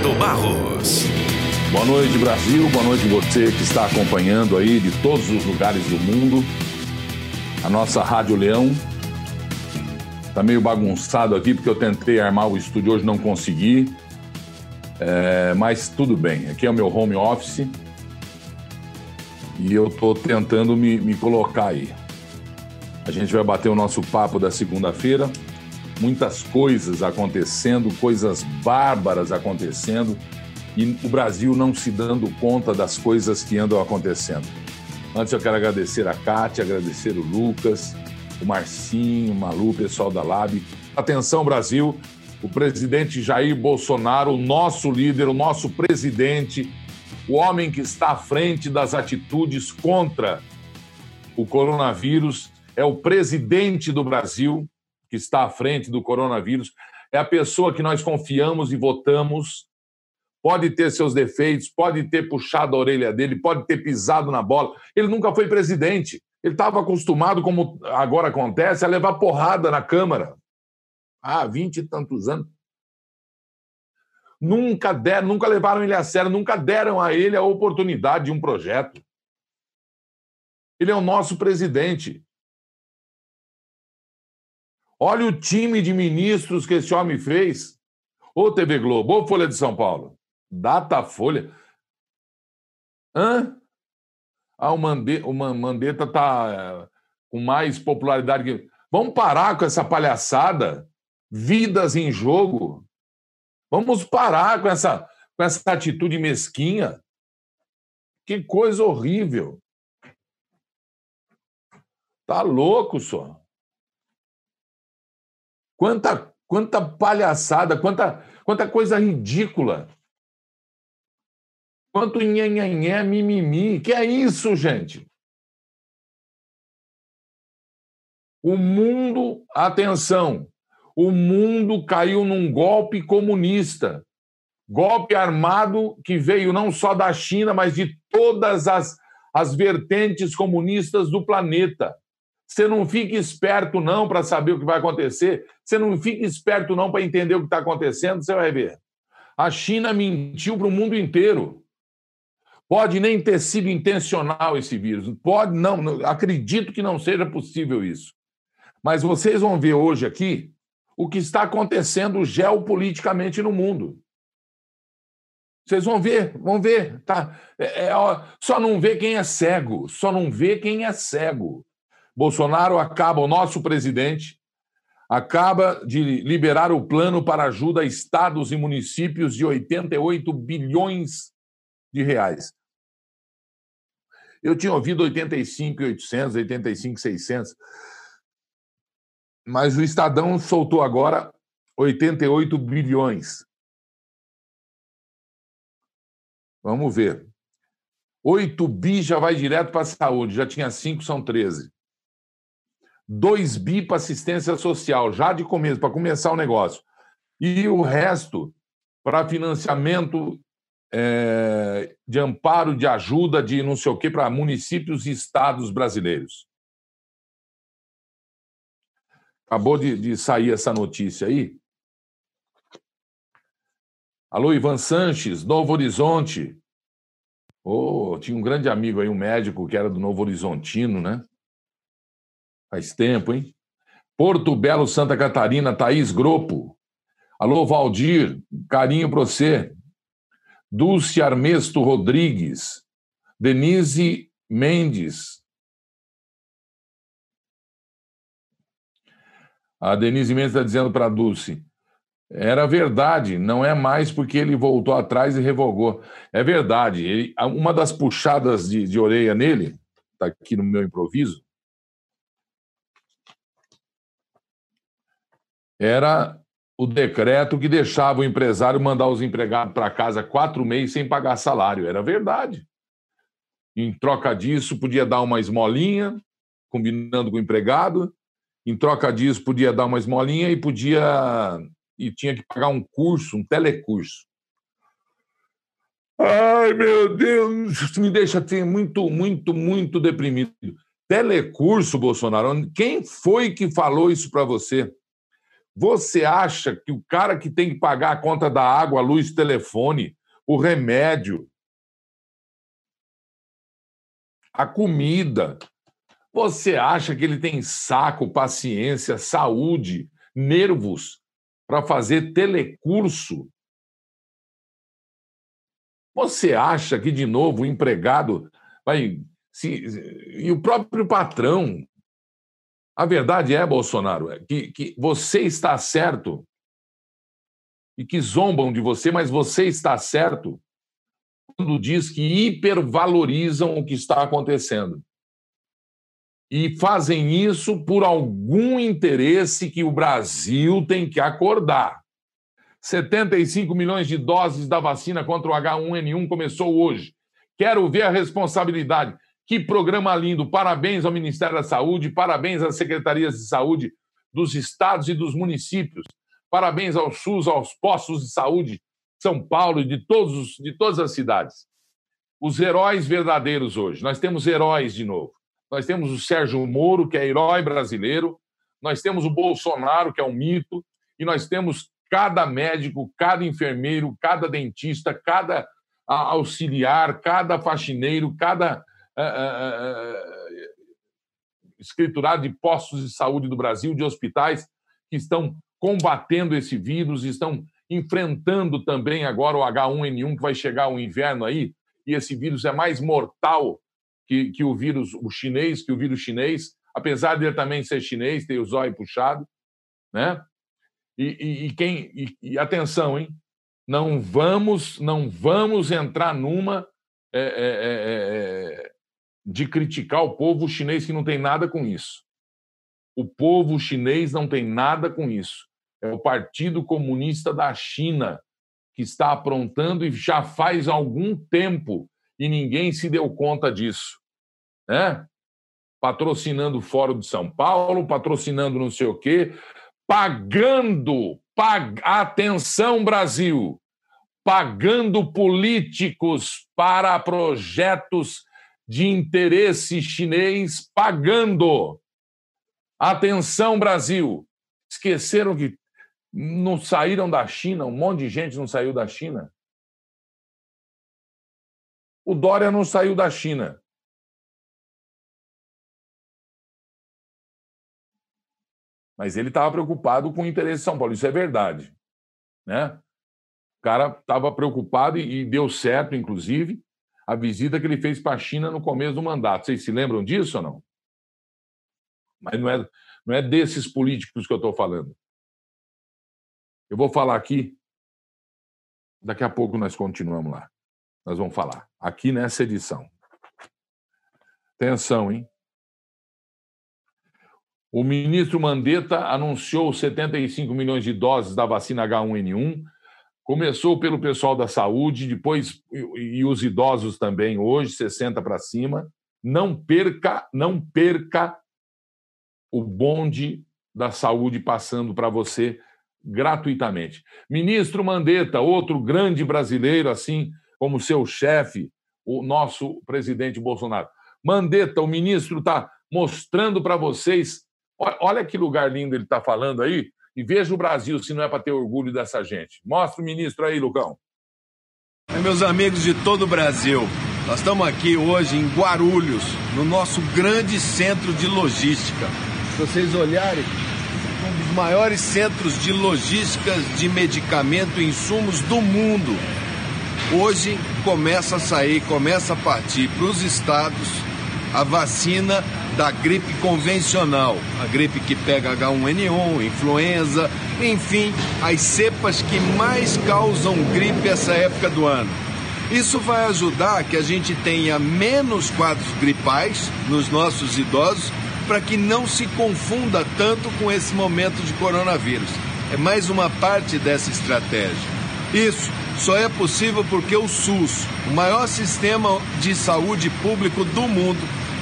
Roberto Barros. Boa noite, Brasil. Boa noite você que está acompanhando aí de todos os lugares do mundo. A nossa Rádio Leão. Tá meio bagunçado aqui porque eu tentei armar o estúdio hoje não consegui. É, mas tudo bem. Aqui é o meu home office. E eu estou tentando me, me colocar aí. A gente vai bater o nosso papo da segunda-feira. Muitas coisas acontecendo, coisas bárbaras acontecendo e o Brasil não se dando conta das coisas que andam acontecendo. Antes eu quero agradecer a Kátia, agradecer o Lucas, o Marcinho, o Malu, o pessoal da Lab. Atenção, Brasil, o presidente Jair Bolsonaro, o nosso líder, o nosso presidente, o homem que está à frente das atitudes contra o coronavírus, é o presidente do Brasil que está à frente do coronavírus, é a pessoa que nós confiamos e votamos pode ter seus defeitos, pode ter puxado a orelha dele, pode ter pisado na bola. Ele nunca foi presidente. Ele estava acostumado, como agora acontece, a levar porrada na Câmara. Há vinte e tantos anos. Nunca deram, nunca levaram ele a sério, nunca deram a ele a oportunidade de um projeto. Ele é o nosso presidente. Olha o time de ministros que esse homem fez. Ô TV Globo, ô Folha de São Paulo. Datafolha. Hã? Ah, o, Mande... o Mandetta está é, com mais popularidade que. Vamos parar com essa palhaçada? Vidas em jogo? Vamos parar com essa, com essa atitude mesquinha? Que coisa horrível. Tá louco só. Quanta, quanta palhaçada, quanta, quanta coisa ridícula. Quanto nhanhanhé, mimimi. Que é isso, gente? O mundo, atenção, o mundo caiu num golpe comunista. Golpe armado que veio não só da China, mas de todas as, as vertentes comunistas do planeta. Você não fica esperto, não, para saber o que vai acontecer. Você não fica esperto, não, para entender o que está acontecendo. Você vai ver. A China mentiu para o mundo inteiro. Pode nem ter sido intencional esse vírus. Pode não, acredito que não seja possível isso. Mas vocês vão ver hoje aqui o que está acontecendo geopoliticamente no mundo. Vocês vão ver, vão ver, tá? É, é, só não vê quem é cego, só não vê quem é cego. Bolsonaro acaba, o nosso presidente, acaba de liberar o plano para ajuda a estados e municípios de 88 bilhões de reais. Eu tinha ouvido 85,800, 85,600. Mas o Estadão soltou agora 88 bilhões. Vamos ver. 8 bi já vai direto para a saúde, já tinha 5, são 13. 2 bi para assistência social, já de começo, para começar o negócio. E o resto para financiamento é, de amparo, de ajuda, de não sei o quê, para municípios e estados brasileiros. Acabou de, de sair essa notícia aí. Alô, Ivan Sanches, Novo Horizonte. Oh, tinha um grande amigo aí, um médico que era do Novo Horizontino, né? Faz tempo, hein? Porto Belo, Santa Catarina, Thaís Gropo. Alô, Valdir, carinho para você. Dulce Armesto Rodrigues, Denise Mendes. A Denise Mendes está dizendo para a Dulce: era verdade, não é mais porque ele voltou atrás e revogou. É verdade. Ele, uma das puxadas de, de orelha nele, está aqui no meu improviso, era o decreto que deixava o empresário mandar os empregados para casa quatro meses sem pagar salário. Era verdade. Em troca disso, podia dar uma esmolinha, combinando com o empregado. Em troca disso, podia dar uma esmolinha e podia. e tinha que pagar um curso, um telecurso. Ai, meu Deus, isso me deixa assim, muito, muito, muito deprimido. Telecurso, Bolsonaro, quem foi que falou isso para você? Você acha que o cara que tem que pagar a conta da água, a luz, telefone, o remédio, a comida, você acha que ele tem saco, paciência, saúde, nervos para fazer telecurso? Você acha que, de novo, o empregado vai. Se, e o próprio patrão. A verdade é, Bolsonaro, é que, que você está certo e que zombam de você, mas você está certo quando diz que hipervalorizam o que está acontecendo. E fazem isso por algum interesse que o Brasil tem que acordar. 75 milhões de doses da vacina contra o H1N1 começou hoje. Quero ver a responsabilidade. Que programa lindo! Parabéns ao Ministério da Saúde, parabéns às secretarias de saúde dos estados e dos municípios. Parabéns ao SUS, aos postos de saúde de São Paulo e de, todos, de todas as cidades. Os heróis verdadeiros hoje. Nós temos heróis de novo. Nós temos o Sérgio Moro, que é herói brasileiro. Nós temos o Bolsonaro, que é um mito. E nós temos cada médico, cada enfermeiro, cada dentista, cada auxiliar, cada faxineiro, cada escriturado de postos de saúde do Brasil, de hospitais, que estão combatendo esse vírus, estão enfrentando também agora o H1N1, que vai chegar o inverno aí, e esse vírus é mais mortal que, que o vírus o chinês, que o vírus chinês, apesar de ele também ser chinês, ter o zóio puxado, né? E, e, e quem e, e, atenção, hein? Não vamos, não vamos entrar numa é, é, de criticar o povo chinês que não tem nada com isso. O povo chinês não tem nada com isso. É o Partido Comunista da China que está aprontando e já faz algum tempo e ninguém se deu conta disso, né? Patrocinando o Fórum de São Paulo, patrocinando não sei o quê, pagando, pag... atenção Brasil, pagando políticos para projetos de interesse chinês, pagando. Atenção Brasil, esqueceram que não saíram da China, um monte de gente não saiu da China. O Dória não saiu da China. Mas ele estava preocupado com o interesse de São Paulo. Isso é verdade. Né? O cara estava preocupado e, deu certo, inclusive, a visita que ele fez para a China no começo do mandato. Vocês se lembram disso ou não? Mas não é, não é desses políticos que eu estou falando. Eu vou falar aqui. Daqui a pouco nós continuamos lá. Nós vamos falar. Aqui nessa edição. Atenção, hein? O ministro Mandetta anunciou 75 milhões de doses da vacina H1N1. Começou pelo pessoal da saúde, depois e os idosos também hoje, 60 para cima. Não perca, não perca o bonde da saúde passando para você gratuitamente. Ministro Mandetta, outro grande brasileiro, assim como seu chefe, o nosso presidente Bolsonaro. Mandetta, o ministro está mostrando para vocês Olha que lugar lindo ele está falando aí. E veja o Brasil, se não é para ter orgulho dessa gente. Mostra o ministro aí, Lucão. Meus amigos de todo o Brasil, nós estamos aqui hoje em Guarulhos, no nosso grande centro de logística. Se vocês olharem, um dos maiores centros de logísticas de medicamento e insumos do mundo. Hoje começa a sair, começa a partir para os estados a vacina da gripe convencional, a gripe que pega H1N1, influenza, enfim, as cepas que mais causam gripe essa época do ano. Isso vai ajudar que a gente tenha menos quadros gripais nos nossos idosos para que não se confunda tanto com esse momento de coronavírus. É mais uma parte dessa estratégia. Isso só é possível porque o SUS, o maior sistema de saúde público do mundo,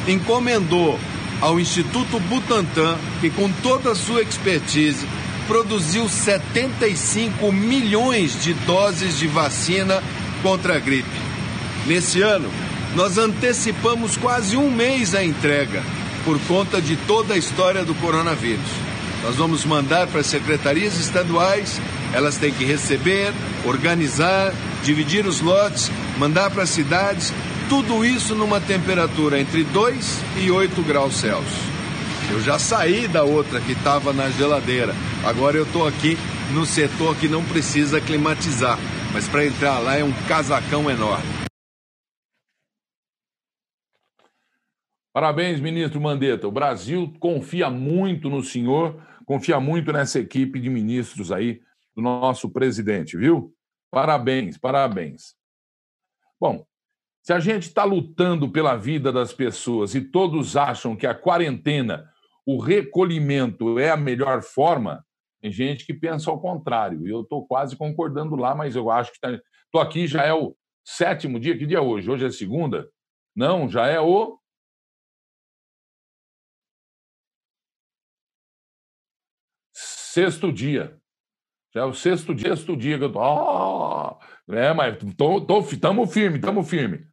encomendou ao Instituto Butantan, que com toda a sua expertise produziu 75 milhões de doses de vacina contra a gripe. Nesse ano, nós antecipamos quase um mês a entrega por conta de toda a história do coronavírus. Nós vamos mandar para as secretarias estaduais, elas têm que receber, organizar, dividir os lotes, mandar para as cidades, tudo isso numa temperatura entre 2 e 8 graus Celsius. Eu já saí da outra que estava na geladeira. Agora eu estou aqui no setor que não precisa climatizar, mas para entrar lá é um casacão enorme. Parabéns, ministro Mandetta. O Brasil confia muito no senhor, confia muito nessa equipe de ministros aí do nosso presidente, viu? Parabéns, parabéns. Bom, se a gente está lutando pela vida das pessoas e todos acham que a quarentena, o recolhimento é a melhor forma, tem gente que pensa ao contrário. Eu estou quase concordando lá, mas eu acho que estou tá... aqui, já é o sétimo dia. Que dia é hoje? Hoje é segunda? Não, já é o. Sexto dia. Já é o sexto dia, sexto dia que eu tô. Oh! É, mas estamos firme, estamos firme.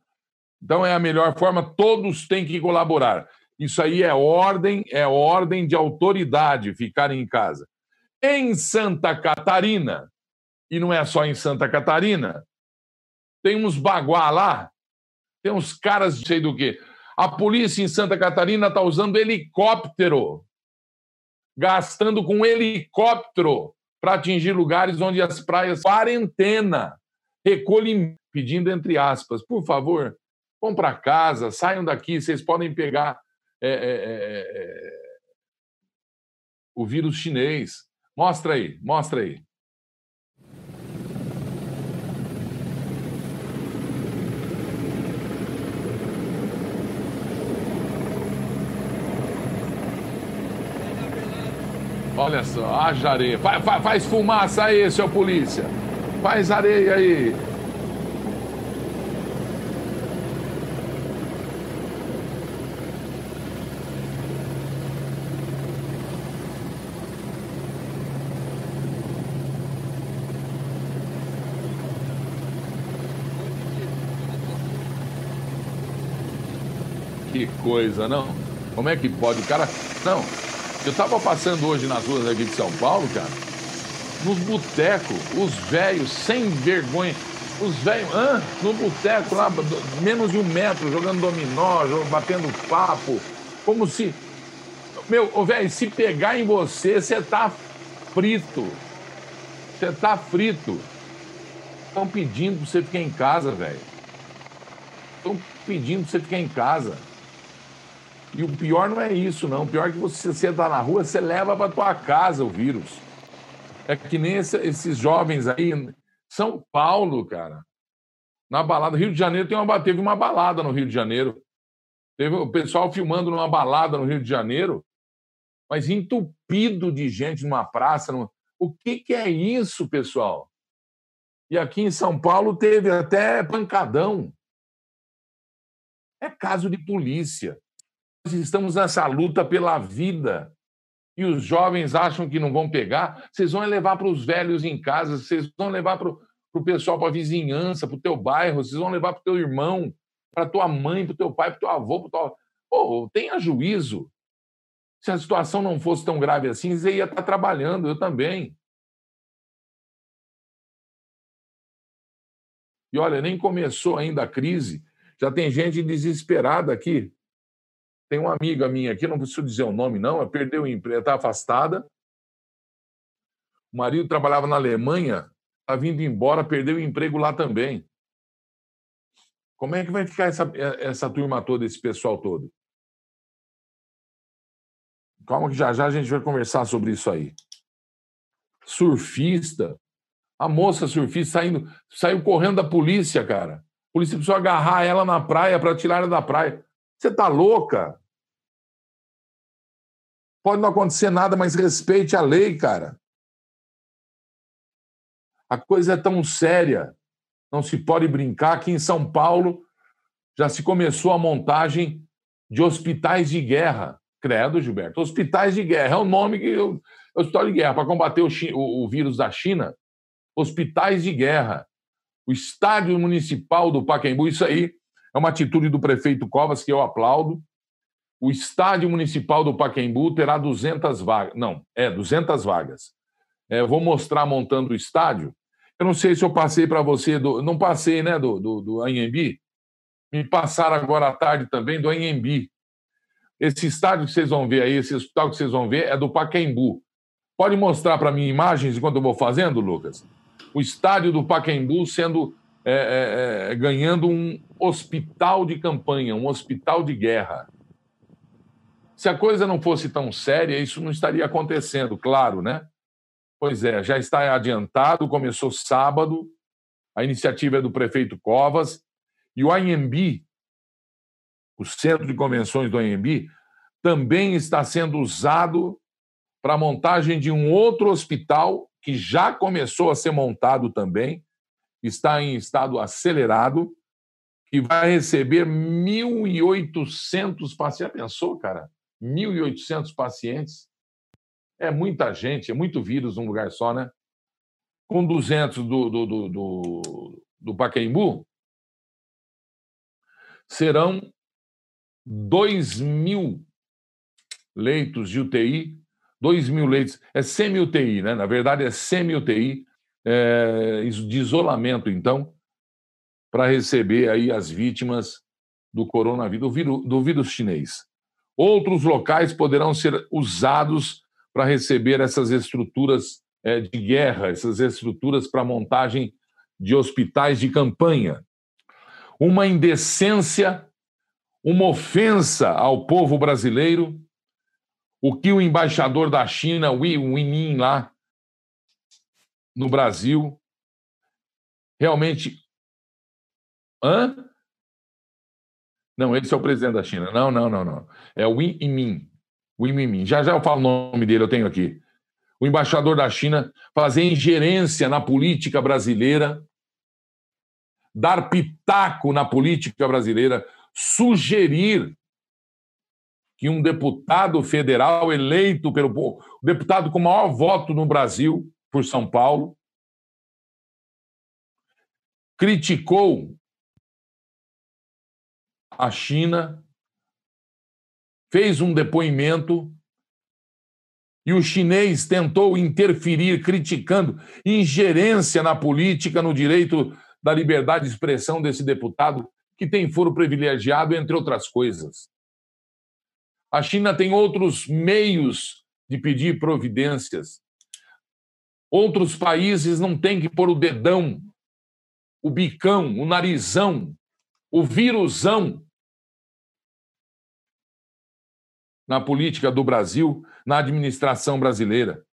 Então é a melhor forma, todos têm que colaborar. Isso aí é ordem, é ordem de autoridade ficarem em casa. Em Santa Catarina, e não é só em Santa Catarina, tem uns baguá lá, tem uns caras de sei do quê. A polícia em Santa Catarina está usando helicóptero, gastando com helicóptero para atingir lugares onde as praias quarentena, recolhem, pedindo entre aspas, por favor, vão para casa, saiam daqui, vocês podem pegar é, é, é, é, o vírus chinês. Mostra aí, mostra aí. Olha só, haja areia. Faz, faz, faz fumaça aí, seu polícia. Faz areia aí. Que coisa, não? Como é que pode? O cara. Não, eu estava passando hoje nas ruas aqui de São Paulo, cara, nos botecos, os velhos, sem vergonha, os velhos, ah, no boteco lá, menos de um metro, jogando dominó, batendo papo, como se. Meu, velho, se pegar em você, você tá frito. Você tá frito. Estão pedindo para você ficar em casa, velho. Estão pedindo para você ficar em casa. E o pior não é isso, não. O pior é que você, você tá na rua, você leva para tua casa o vírus. É que nem esse, esses jovens aí. São Paulo, cara. Na balada. Rio de Janeiro tem uma, teve uma balada no Rio de Janeiro. Teve o pessoal filmando numa balada no Rio de Janeiro, mas entupido de gente numa praça. Numa... O que, que é isso, pessoal? E aqui em São Paulo teve até pancadão. É caso de polícia estamos nessa luta pela vida e os jovens acham que não vão pegar, vocês vão levar para os velhos em casa, vocês vão levar para o pessoal, para a vizinhança, para o teu bairro, vocês vão levar para o teu irmão, para tua mãe, para o teu pai, para o teu avô, para teu... Pô, tenha juízo. Se a situação não fosse tão grave assim, você ia estar trabalhando, eu também. E olha, nem começou ainda a crise, já tem gente desesperada aqui. Tem uma amiga minha aqui, não preciso dizer o nome, não, ela perdeu o emprego, está afastada. O marido trabalhava na Alemanha, está vindo embora, perdeu o emprego lá também. Como é que vai ficar essa, essa turma toda, esse pessoal todo? Calma que já já a gente vai conversar sobre isso aí. Surfista. A moça surfista saindo, saiu correndo da polícia, cara. A polícia precisou agarrar ela na praia para tirar ela da praia. Você está louca? Pode não acontecer nada, mas respeite a lei, cara. A coisa é tão séria. Não se pode brincar. Aqui em São Paulo já se começou a montagem de hospitais de guerra. Credo, Gilberto. Hospitais de guerra é o nome que eu. Hospital de guerra, para combater o, o, o vírus da China. Hospitais de guerra. O estádio municipal do Pacaembu, isso aí é uma atitude do prefeito Covas que eu aplaudo. o estádio municipal do Pacaembu terá 200 vagas. Não, é 200 vagas. É, vou mostrar montando o estádio. Eu não sei se eu passei para você, do, não passei, né, do, do, do Anhembi. Me passaram agora à tarde também do Anhembi. Esse estádio que vocês vão ver aí, esse hospital que vocês vão ver, é do Pacaembu. Pode mostrar para mim imagens enquanto eu vou fazendo, Lucas? O estádio do Pacaembu sendo é, é, é, ganhando um hospital de campanha, um hospital de guerra. Se a coisa não fosse tão séria, isso não estaria acontecendo, claro, né? Pois é, já está adiantado, começou sábado, a iniciativa é do prefeito Covas, e o AMB, o Centro de Convenções do AMB, também está sendo usado para a montagem de um outro hospital que já começou a ser montado também, está em estado acelerado, que vai receber 1.800 pacientes. Já pensou, cara? 1.800 pacientes. É muita gente, é muito vírus num lugar só, né? Com 200 do, do, do, do, do Pacaembu, serão 2 mil leitos de UTI, 2 mil leitos, é semi-UTI, né? Na verdade, é semi-UTI, é, de isolamento, então, para receber aí as vítimas do coronavírus, do vírus, do vírus chinês. Outros locais poderão ser usados para receber essas estruturas é, de guerra, essas estruturas para montagem de hospitais de campanha. Uma indecência, uma ofensa ao povo brasileiro, o que o embaixador da China, Wei Winmin, lá no Brasil, realmente. Hã? Não, esse é o presidente da China. Não, não, não, não. É o Win Yimin. Win Yimin. Já já eu falo o nome dele, eu tenho aqui. O embaixador da China fazer ingerência na política brasileira, dar pitaco na política brasileira, sugerir que um deputado federal eleito pelo o deputado com maior voto no Brasil por São Paulo criticou a China, fez um depoimento e o chinês tentou interferir, criticando ingerência na política, no direito da liberdade de expressão desse deputado, que tem foro privilegiado, entre outras coisas. A China tem outros meios de pedir providências. Outros países não têm que pôr o dedão, o bicão, o narizão, o vírusão na política do Brasil, na administração brasileira.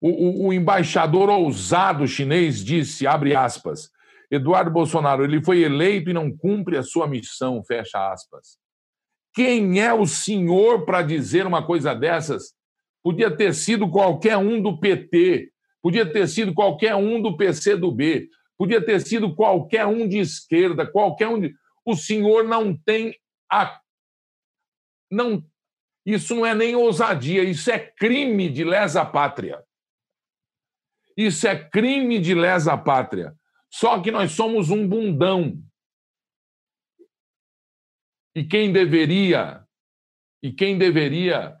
O, o, o, embaixador ousado chinês disse, abre aspas, Eduardo Bolsonaro, ele foi eleito e não cumpre a sua missão, fecha aspas. Quem é o senhor para dizer uma coisa dessas? Podia ter sido qualquer um do PT, podia ter sido qualquer um do PCdoB, podia ter sido qualquer um de esquerda, qualquer um de... O senhor não tem a não isso não é nem ousadia, isso é crime de lesa pátria. Isso é crime de lesa pátria. Só que nós somos um bundão. E quem deveria e quem deveria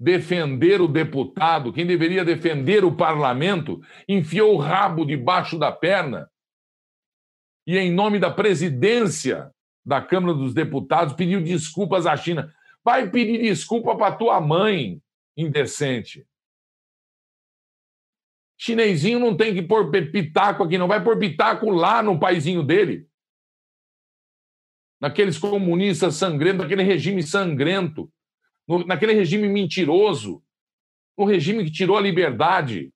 defender o deputado, quem deveria defender o parlamento, enfiou o rabo debaixo da perna e, em nome da presidência da Câmara dos Deputados, pediu desculpas à China. Vai pedir desculpa para tua mãe, indecente. Chinesinho não tem que pôr pitaco aqui, não vai pôr pitaco lá no paizinho dele. Naqueles comunistas sangrentos, naquele regime sangrento, no, naquele regime mentiroso, no regime que tirou a liberdade,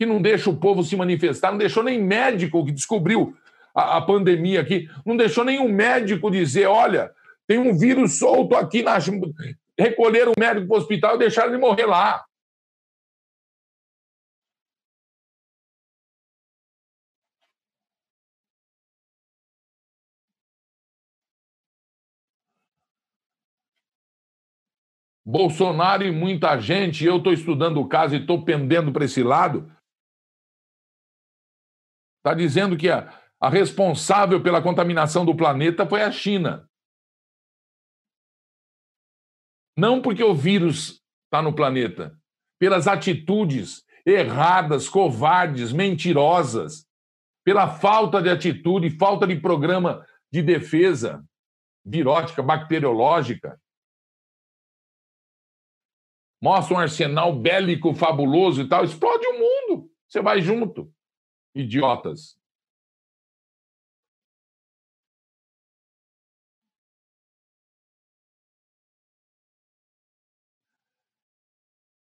que não deixa o povo se manifestar, não deixou nem médico que descobriu a, a pandemia aqui, não deixou nenhum médico dizer: olha, tem um vírus solto aqui na. Recolheram o médico para o hospital e deixaram ele morrer lá. Bolsonaro e muita gente, eu estou estudando o caso e estou pendendo para esse lado, está dizendo que a, a responsável pela contaminação do planeta foi a China. Não porque o vírus está no planeta, pelas atitudes erradas, covardes, mentirosas, pela falta de atitude, falta de programa de defesa virótica, bacteriológica. Mostra um arsenal bélico fabuloso e tal, explode o mundo. Você vai junto. Idiotas.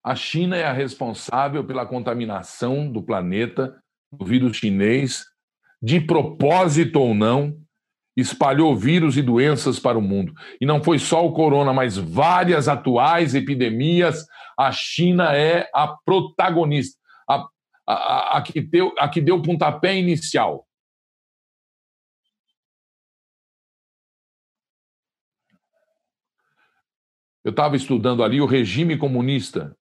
A China é a responsável pela contaminação do planeta do vírus chinês, de propósito ou não, espalhou vírus e doenças para o mundo. E não foi só o corona, mas várias atuais epidemias. A China é a protagonista, a, a, a, que, deu, a que deu o pontapé inicial. Eu estava estudando ali o regime comunista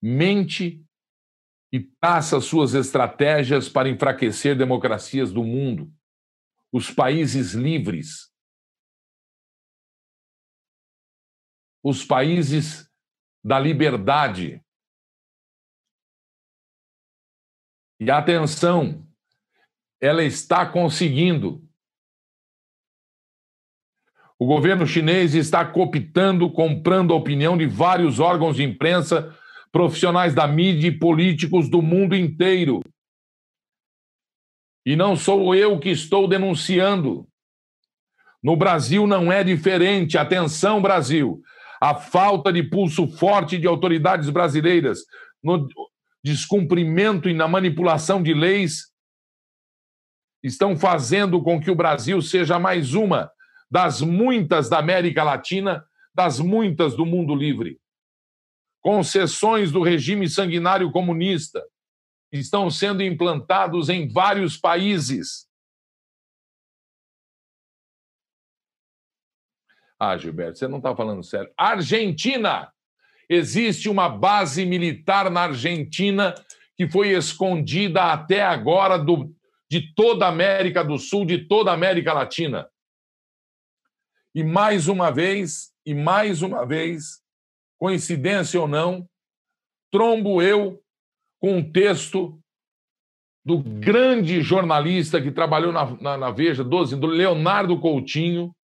mente e traça suas estratégias para enfraquecer democracias do mundo, os países livres, os países da liberdade. E atenção, ela está conseguindo. O governo chinês está cooptando, comprando a opinião de vários órgãos de imprensa profissionais da mídia e políticos do mundo inteiro. E não sou eu que estou denunciando. No Brasil não é diferente. Atenção, Brasil. A falta de pulso forte de autoridades brasileiras no descumprimento e na manipulação de leis estão fazendo com que o Brasil seja mais uma das muitas da América Latina, das muitas do mundo livre concessões do regime sanguinário comunista estão sendo implantados em vários países. Ah, Gilberto, você não está falando sério. Argentina! Existe uma base militar na Argentina que foi escondida até agora do, de toda a América do Sul, de toda a América Latina. E mais uma vez, e mais uma vez, coincidência ou não, trombo eu com um texto do grande jornalista que trabalhou na, na, na Veja 12, do Leonardo Coutinho,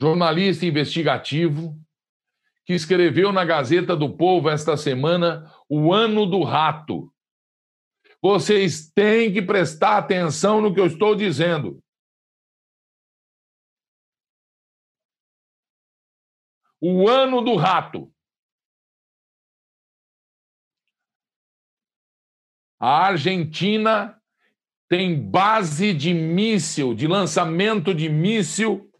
jornalista investigativo, que escreveu na Gazeta do Povo esta semana o Ano do Rato. Vocês têm que prestar atenção no que eu estou dizendo. O ano do rato. A Argentina tem base de míssil, de lançamento de míssil.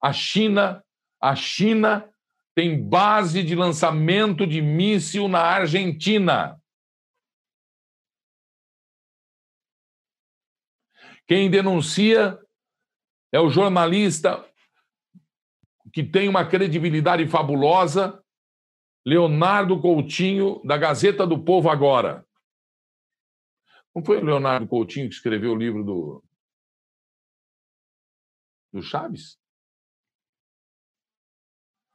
A China, a China tem base de lançamento de míssil na Argentina. Quem denuncia é o jornalista que tem uma credibilidade fabulosa, Leonardo Coutinho, da Gazeta do Povo Agora. Não foi o Leonardo Coutinho que escreveu o livro do, do Chaves?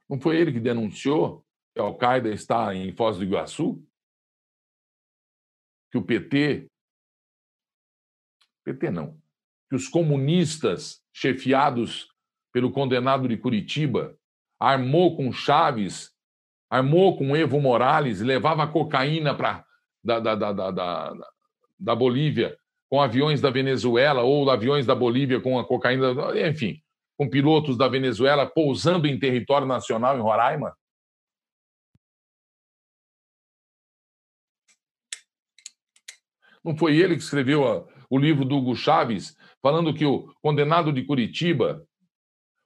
Não foi ele que denunciou que a Al-Qaeda está em Foz do Iguaçu? Que o PT. PT não. Que os comunistas chefiados pelo condenado de Curitiba, armou com Chaves, armou com Evo Morales, levava cocaína para da, da, da, da, da Bolívia com aviões da Venezuela ou aviões da Bolívia com a cocaína, enfim, com pilotos da Venezuela pousando em território nacional em Roraima? Não foi ele que escreveu o livro do Hugo Chaves, falando que o condenado de Curitiba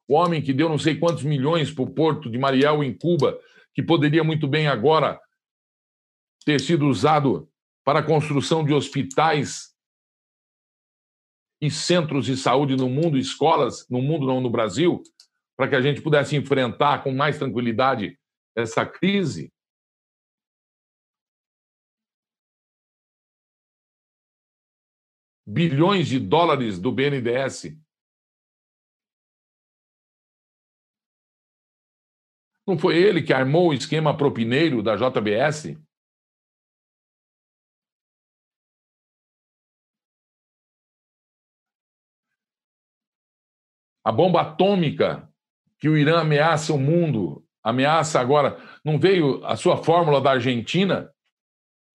o homem que deu não sei quantos milhões para o porto de Mariel, em Cuba, que poderia muito bem agora ter sido usado para a construção de hospitais e centros de saúde no mundo, escolas no mundo, não no Brasil, para que a gente pudesse enfrentar com mais tranquilidade essa crise. bilhões de dólares do BNDES. Não foi ele que armou o esquema propineiro da JBS? A bomba atômica que o Irã ameaça o mundo, ameaça agora. Não veio a sua fórmula da Argentina?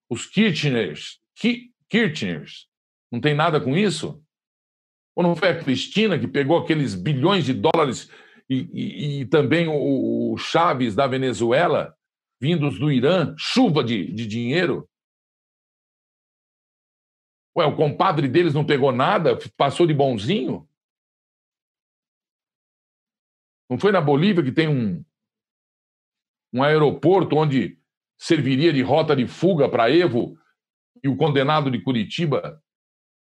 Os Kirchners, Kirchners, não tem nada com isso? Ou não foi a Cristina que pegou aqueles bilhões de dólares e, e, e também o, o, Chaves da Venezuela, vindos do Irã, chuva de, de dinheiro? Ué, o compadre deles não pegou nada, passou de bonzinho? Não foi na Bolívia que tem um, um aeroporto onde serviria de rota de fuga para Evo e o condenado de Curitiba,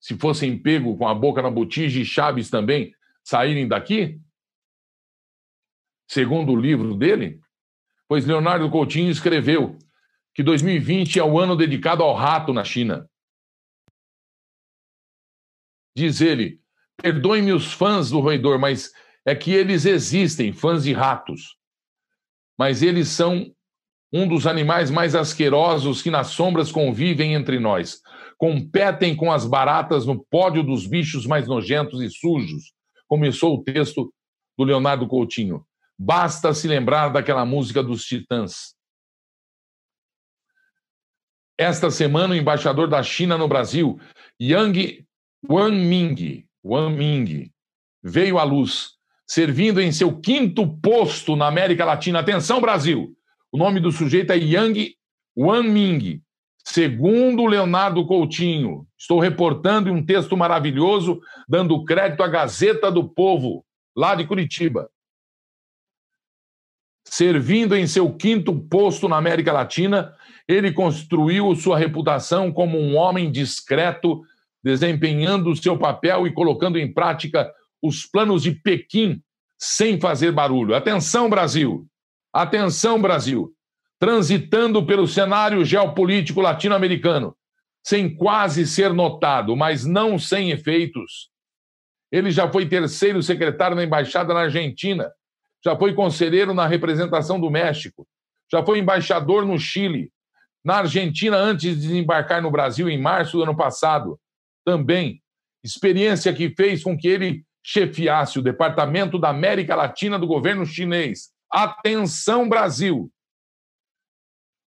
se fossem pego com a boca na botija e Chaves também, saírem daqui? Segundo o livro dele? Pois Leonardo Coutinho escreveu que 2020 é o ano dedicado ao rato na China. Diz ele: perdoem-me os fãs do roedor, mas é que eles existem, fãs de ratos, mas eles são um dos animais mais asquerosos que nas sombras convivem entre nós. Competem com as baratas no pódio dos bichos mais nojentos e sujos. Começou o texto do Leonardo Coutinho. Basta se lembrar daquela música dos Titãs. Esta semana, o embaixador da China no Brasil, Yang Wanming, Wanming veio à luz servindo em seu quinto posto na América Latina. Atenção, Brasil! O nome do sujeito é Yang Wanming. Segundo Leonardo Coutinho, estou reportando um texto maravilhoso, dando crédito à Gazeta do Povo, lá de Curitiba. Servindo em seu quinto posto na América Latina, ele construiu sua reputação como um homem discreto, desempenhando seu papel e colocando em prática os planos de Pequim sem fazer barulho. Atenção, Brasil! Atenção, Brasil! Transitando pelo cenário geopolítico latino-americano, sem quase ser notado, mas não sem efeitos. Ele já foi terceiro secretário na embaixada na Argentina, já foi conselheiro na representação do México, já foi embaixador no Chile, na Argentina antes de desembarcar no Brasil em março do ano passado. Também experiência que fez com que ele chefiasse o Departamento da América Latina do governo chinês. Atenção, Brasil!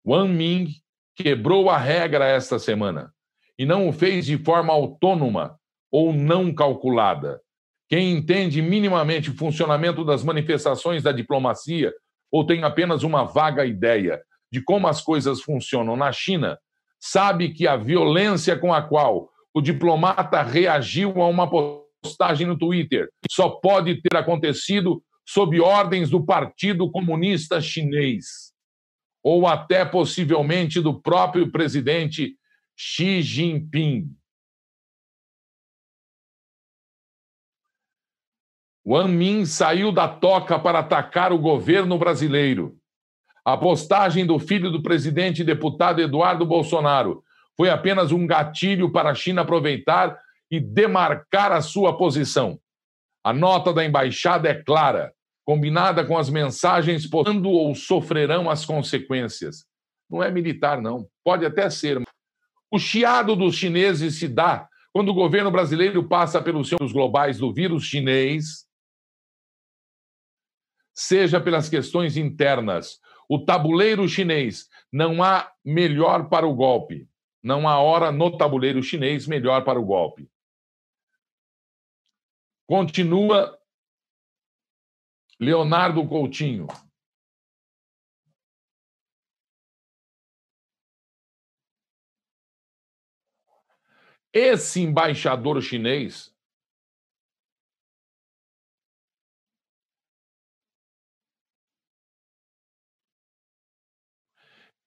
Wang Ming quebrou a regra esta semana e não o fez de forma autônoma ou não calculada. Quem entende minimamente o funcionamento das manifestações da diplomacia ou tem apenas uma vaga ideia de como as coisas funcionam na China, sabe que a violência com a qual o diplomata reagiu a uma postagem no Twitter só pode ter acontecido sob ordens do Partido Comunista Chinês, ou até possivelmente do próprio presidente Xi Jinping. Wang Min saiu da toca para atacar o governo brasileiro. A postagem do filho do presidente e deputado Eduardo Bolsonaro foi apenas um gatilho para a China aproveitar e demarcar a sua posição. A nota da embaixada é clara, combinada com as mensagens quando ou sofrerão as consequências. Não é militar, não. Pode até ser. O chiado dos chineses se dá quando o governo brasileiro passa pelos seus globais do vírus chinês, seja pelas questões internas. O tabuleiro chinês não há melhor para o golpe. Não há hora no tabuleiro chinês melhor para o golpe. Continua Leonardo Coutinho. Esse embaixador chinês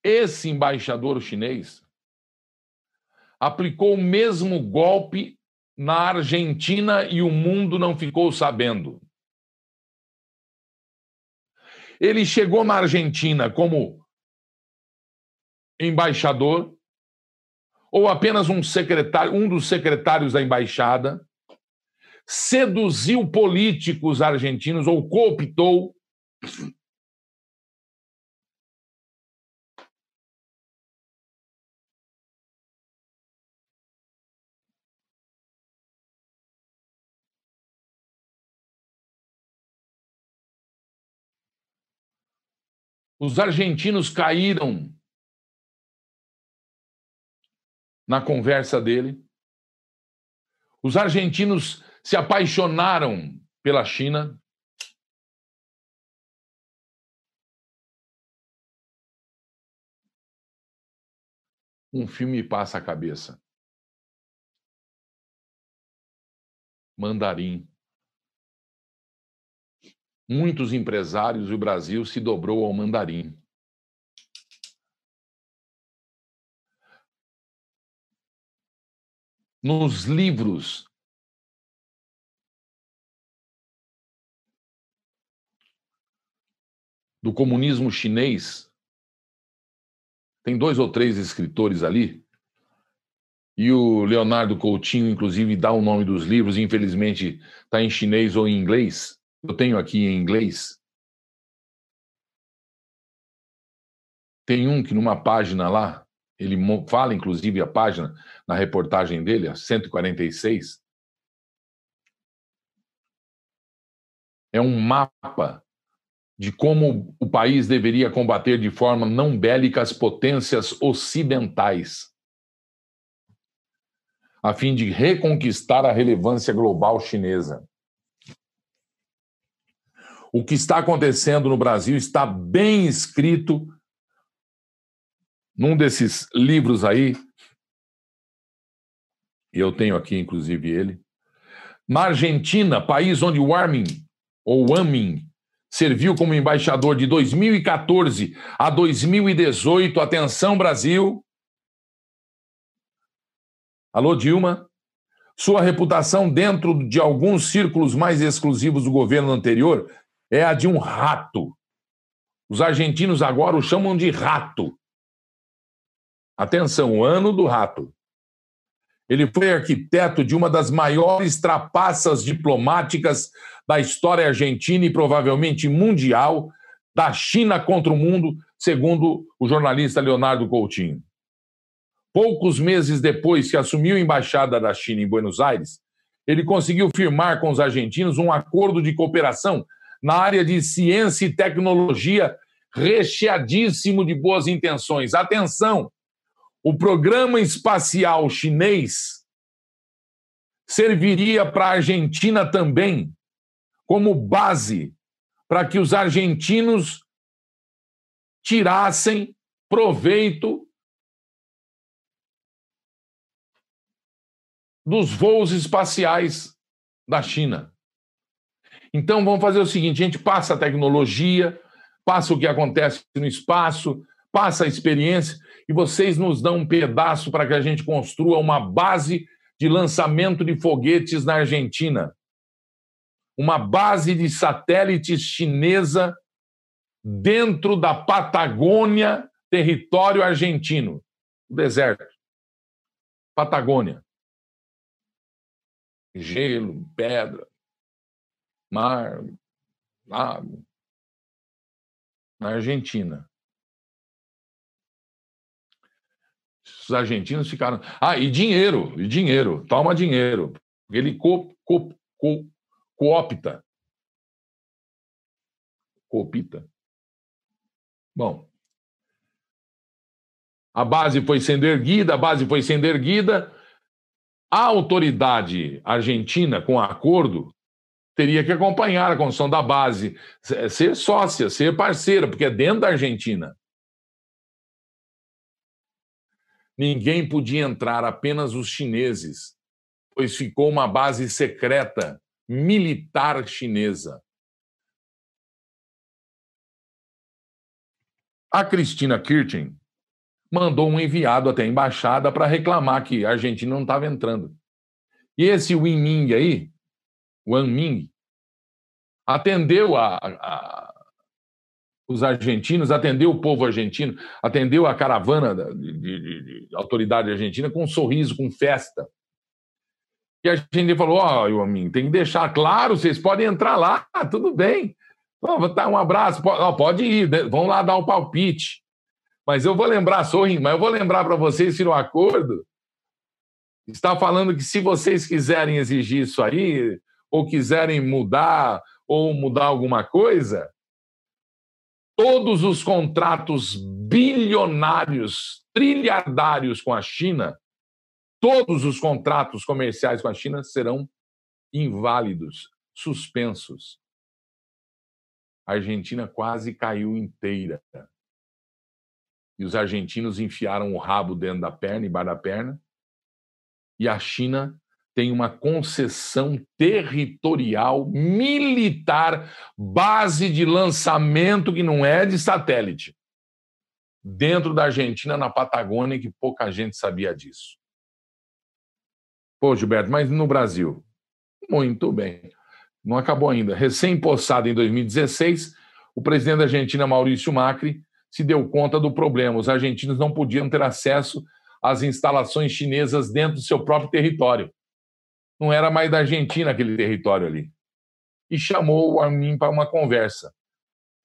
esse embaixador chinês aplicou o mesmo golpe na Argentina e o mundo não ficou sabendo. Ele chegou na Argentina como embaixador, ou apenas um secretário, um dos secretários da embaixada, seduziu políticos argentinos ou cooptou Os argentinos caíram na conversa dele. Os argentinos se apaixonaram pela China. Um filme passa a cabeça. Mandarim muitos empresários e o Brasil se dobrou ao mandarim. Nos livros do comunismo chinês, tem dois ou três escritores ali, e o Leonardo Coutinho, inclusive, dá o nome dos livros, infelizmente está em chinês ou em inglês eu tenho aqui em inglês. Tem um que numa página lá, ele fala inclusive a página na reportagem dele, a 146. É um mapa de como o país deveria combater de forma não bélica as potências ocidentais, a fim de reconquistar a relevância global chinesa. O que está acontecendo no Brasil está bem escrito num desses livros aí. Eu tenho aqui, inclusive, ele. Na Argentina, país onde o Armin, ou Amin, serviu como embaixador de 2014 a 2018. Atenção, Brasil. Alô, Dilma. Sua reputação dentro de alguns círculos mais exclusivos do governo anterior é a de um rato. Os argentinos agora o chamam de rato. Atenção, ano do rato. Ele foi arquiteto de uma das maiores trapaças diplomáticas da história argentina e provavelmente mundial, da China contra o mundo, segundo o jornalista Leonardo Coutinho. Poucos meses depois que assumiu a embaixada da China em Buenos Aires, ele conseguiu firmar com os argentinos um acordo de cooperação na área de ciência e tecnologia, recheadíssimo de boas intenções. Atenção! O programa espacial chinês serviria para a Argentina também como base para que os argentinos tirassem proveito dos voos espaciais da China. Então vamos fazer o seguinte: a gente passa a tecnologia, passa o que acontece no espaço, passa a experiência e vocês nos dão um pedaço para que a gente construa uma base de lançamento de foguetes na Argentina. Uma base de satélites chinesa dentro da Patagônia, território argentino, o deserto. Patagônia. Gelo, pedra, mar, lago, na Argentina. Os argentinos ficaram. Ah, e dinheiro, e dinheiro, toma dinheiro. Ele co, co, co, coopta. Coopta. Bom. A base foi sendo erguida, a base foi sendo erguida. A autoridade argentina, com acordo, teria que acompanhar a construção da base, ser sócia, ser parceira, porque é dentro da Argentina. Ninguém podia entrar, apenas os chineses, pois ficou uma base secreta militar chinesa. A Cristina Kirchner mandou um enviado até a embaixada para reclamar que a Argentina não estava entrando. E esse Winming aí, Wang Ming, atendeu a, a, os argentinos, atendeu o povo argentino, atendeu a caravana de, de, de autoridade argentina com um sorriso, com festa. E a gente falou: Ó, oh, tem que deixar claro, vocês podem entrar lá, tudo bem. Oh, tá, um abraço, pode, oh, pode ir, né, vão lá dar um palpite. Mas eu vou lembrar, sorrindo, mas eu vou lembrar para vocês que no acordo está falando que se vocês quiserem exigir isso aí, ou quiserem mudar, ou mudar alguma coisa, todos os contratos bilionários, trilhardários com a China, todos os contratos comerciais com a China serão inválidos, suspensos. A Argentina quase caiu inteira. E os argentinos enfiaram o rabo dentro da perna, embaixo da perna. E a China tem uma concessão territorial militar, base de lançamento que não é de satélite, dentro da Argentina, na Patagônia, que pouca gente sabia disso. Pô, Gilberto, mas no Brasil? Muito bem. Não acabou ainda. Recém-possado em 2016, o presidente da Argentina, Maurício Macri, se deu conta do problema. Os argentinos não podiam ter acesso às instalações chinesas dentro do seu próprio território não era mais da Argentina aquele território ali. E chamou o Armin para uma conversa.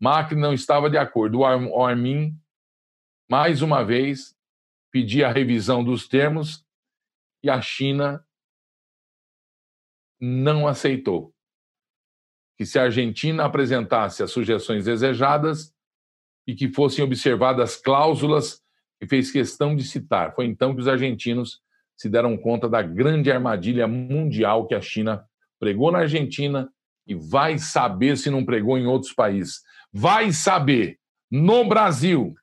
Macri não estava de acordo. O Armin, mais uma vez, pedia a revisão dos termos e a China não aceitou. Que se a Argentina apresentasse as sugestões desejadas e que fossem observadas cláusulas que fez questão de citar. Foi então que os argentinos se deram conta da grande armadilha mundial que a China pregou na Argentina e vai saber se não pregou em outros países. Vai saber no Brasil,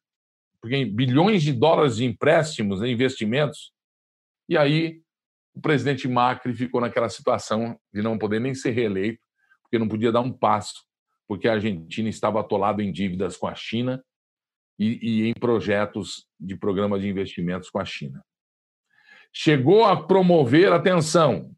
porque bilhões de dólares de empréstimos, investimentos. E aí o presidente Macri ficou naquela situação de não poder nem ser reeleito, porque não podia dar um passo, porque a Argentina estava atolada em dívidas com a China e, e em projetos de programa de investimentos com a China chegou a promover, atenção,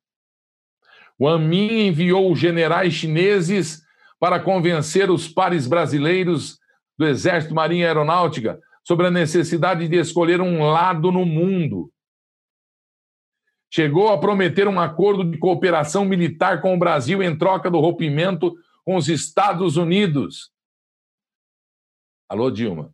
o Amin enviou generais chineses para convencer os pares brasileiros do Exército, Marinha e Aeronáutica sobre a necessidade de escolher um lado no mundo. Chegou a prometer um acordo de cooperação militar com o Brasil em troca do rompimento com os Estados Unidos. Alô, Dilma.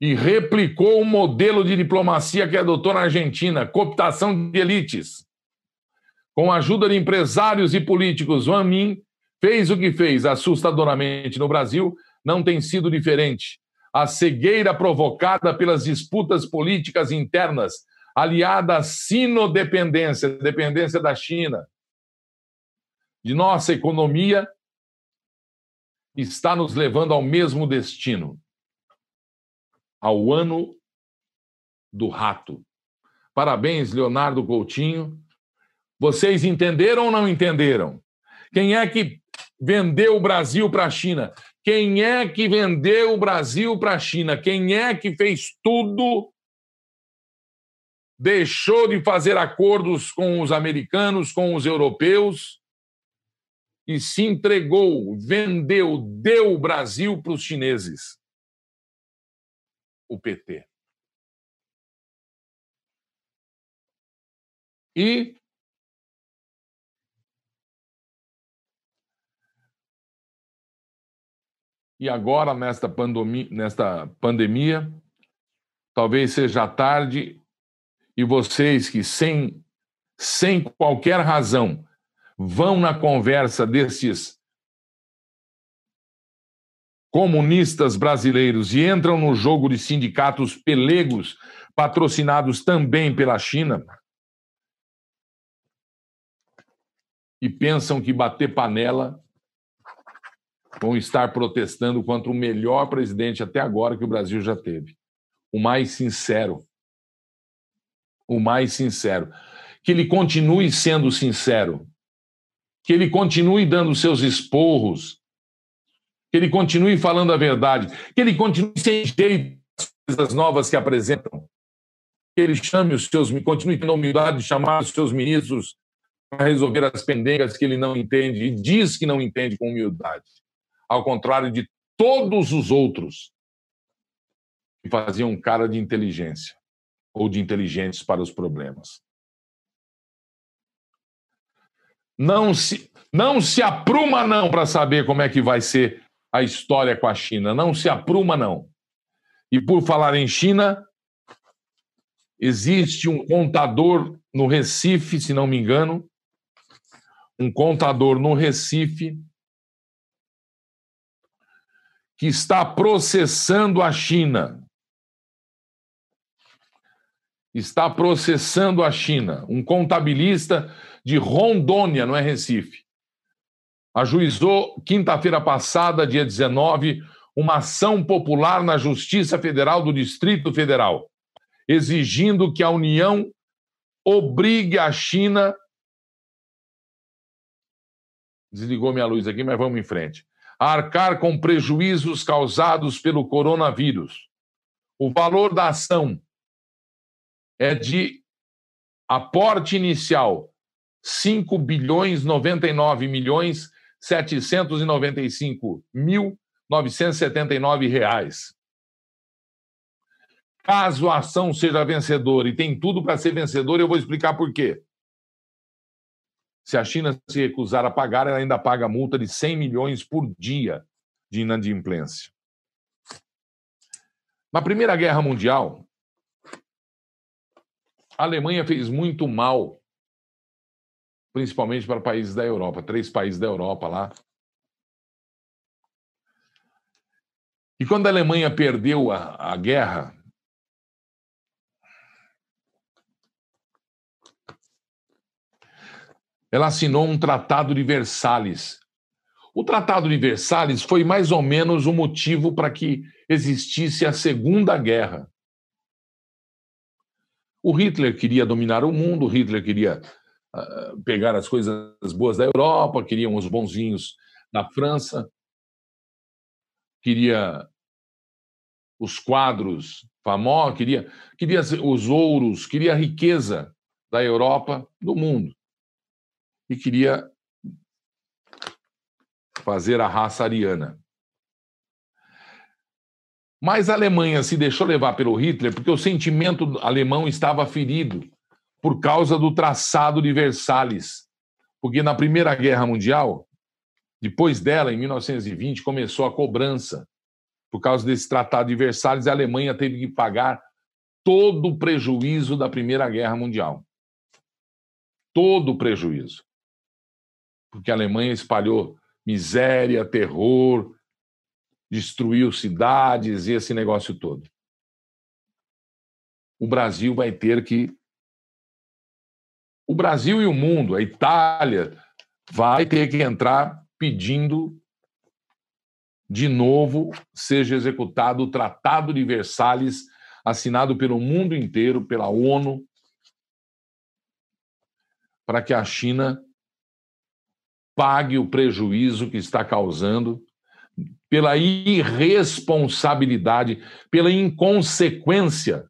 E replicou o modelo de diplomacia que adotou na Argentina, cooptação de elites. Com a ajuda de empresários e políticos, o Amin fez o que fez assustadoramente no Brasil, não tem sido diferente. A cegueira provocada pelas disputas políticas internas, aliada à sinodependência, dependência da China, de nossa economia, está nos levando ao mesmo destino ao ano do rato. Parabéns, Leonardo Coutinho. Vocês entenderam ou não entenderam? Quem é que vendeu o Brasil para a China? Quem é que vendeu o Brasil para a China? Quem é que fez tudo? Deixou de fazer acordos com os americanos, com os europeus e se entregou, vendeu, deu o Brasil para os chineses o PT. E E agora, nesta pandemia, nesta pandemia, talvez seja tarde e vocês que, sem, sem qualquer razão, vão na conversa desses comunistas brasileiros e entram no jogo de sindicatos pelegos, patrocinados também pela China, e pensam que bater panela vão estar protestando contra o melhor presidente até agora que o Brasil já teve. O mais sincero. O mais sincero. Que ele continue sendo sincero. Que ele continue dando seus esporros que ele continue falando a verdade, que ele continue sem jeito as coisas novas que apresentam, que ele chame os seus, continue tendo a humildade de chamar os seus ministros para resolver as pendengas que ele não entende e diz que não entende com humildade. ao contrário de todos os outros que faziam cara de inteligência ou de inteligentes para os problemas. Não se, não se apruma, não, para saber como é que vai ser a história com a China. Não se apruma, não. E por falar em China, existe um contador no Recife, se não me engano, um contador no Recife que está processando a China. Está processando a China. Um contabilista de Rondônia, não é Recife. Ajuizou quinta-feira passada, dia 19, uma ação popular na Justiça Federal do Distrito Federal, exigindo que a União obrigue a China. Desligou minha luz aqui, mas vamos em frente. A arcar com prejuízos causados pelo coronavírus. O valor da ação é de aporte inicial 5 bilhões 99 milhões 795 mil 979 reais. Caso a ação seja vencedora e tem tudo para ser vencedora, eu vou explicar por quê. Se a China se recusar a pagar, ela ainda paga multa de 100 milhões por dia de inadimplência. Na Primeira Guerra Mundial, a Alemanha fez muito mal principalmente para países da Europa, três países da Europa lá. E quando a Alemanha perdeu a, a guerra, ela assinou um tratado de Versalhes. O tratado de Versalhes foi mais ou menos o motivo para que existisse a Segunda Guerra. O Hitler queria dominar o mundo, o Hitler queria pegar as coisas boas da Europa, queriam os bonzinhos da França, queria os quadros famosos, queria, queria os ouros, queria a riqueza da Europa, do mundo. E queria fazer a raça ariana. Mas a Alemanha se deixou levar pelo Hitler porque o sentimento alemão estava ferido por causa do traçado de Versalhes. Porque na Primeira Guerra Mundial, depois dela, em 1920, começou a cobrança. Por causa desse tratado de Versalhes, a Alemanha teve que pagar todo o prejuízo da Primeira Guerra Mundial. Todo o prejuízo. Porque a Alemanha espalhou miséria, terror, destruiu cidades e esse negócio todo. O Brasil vai ter que o Brasil e o mundo, a Itália, vai ter que entrar pedindo de novo seja executado o Tratado de Versalhes, assinado pelo mundo inteiro, pela ONU, para que a China pague o prejuízo que está causando pela irresponsabilidade, pela inconsequência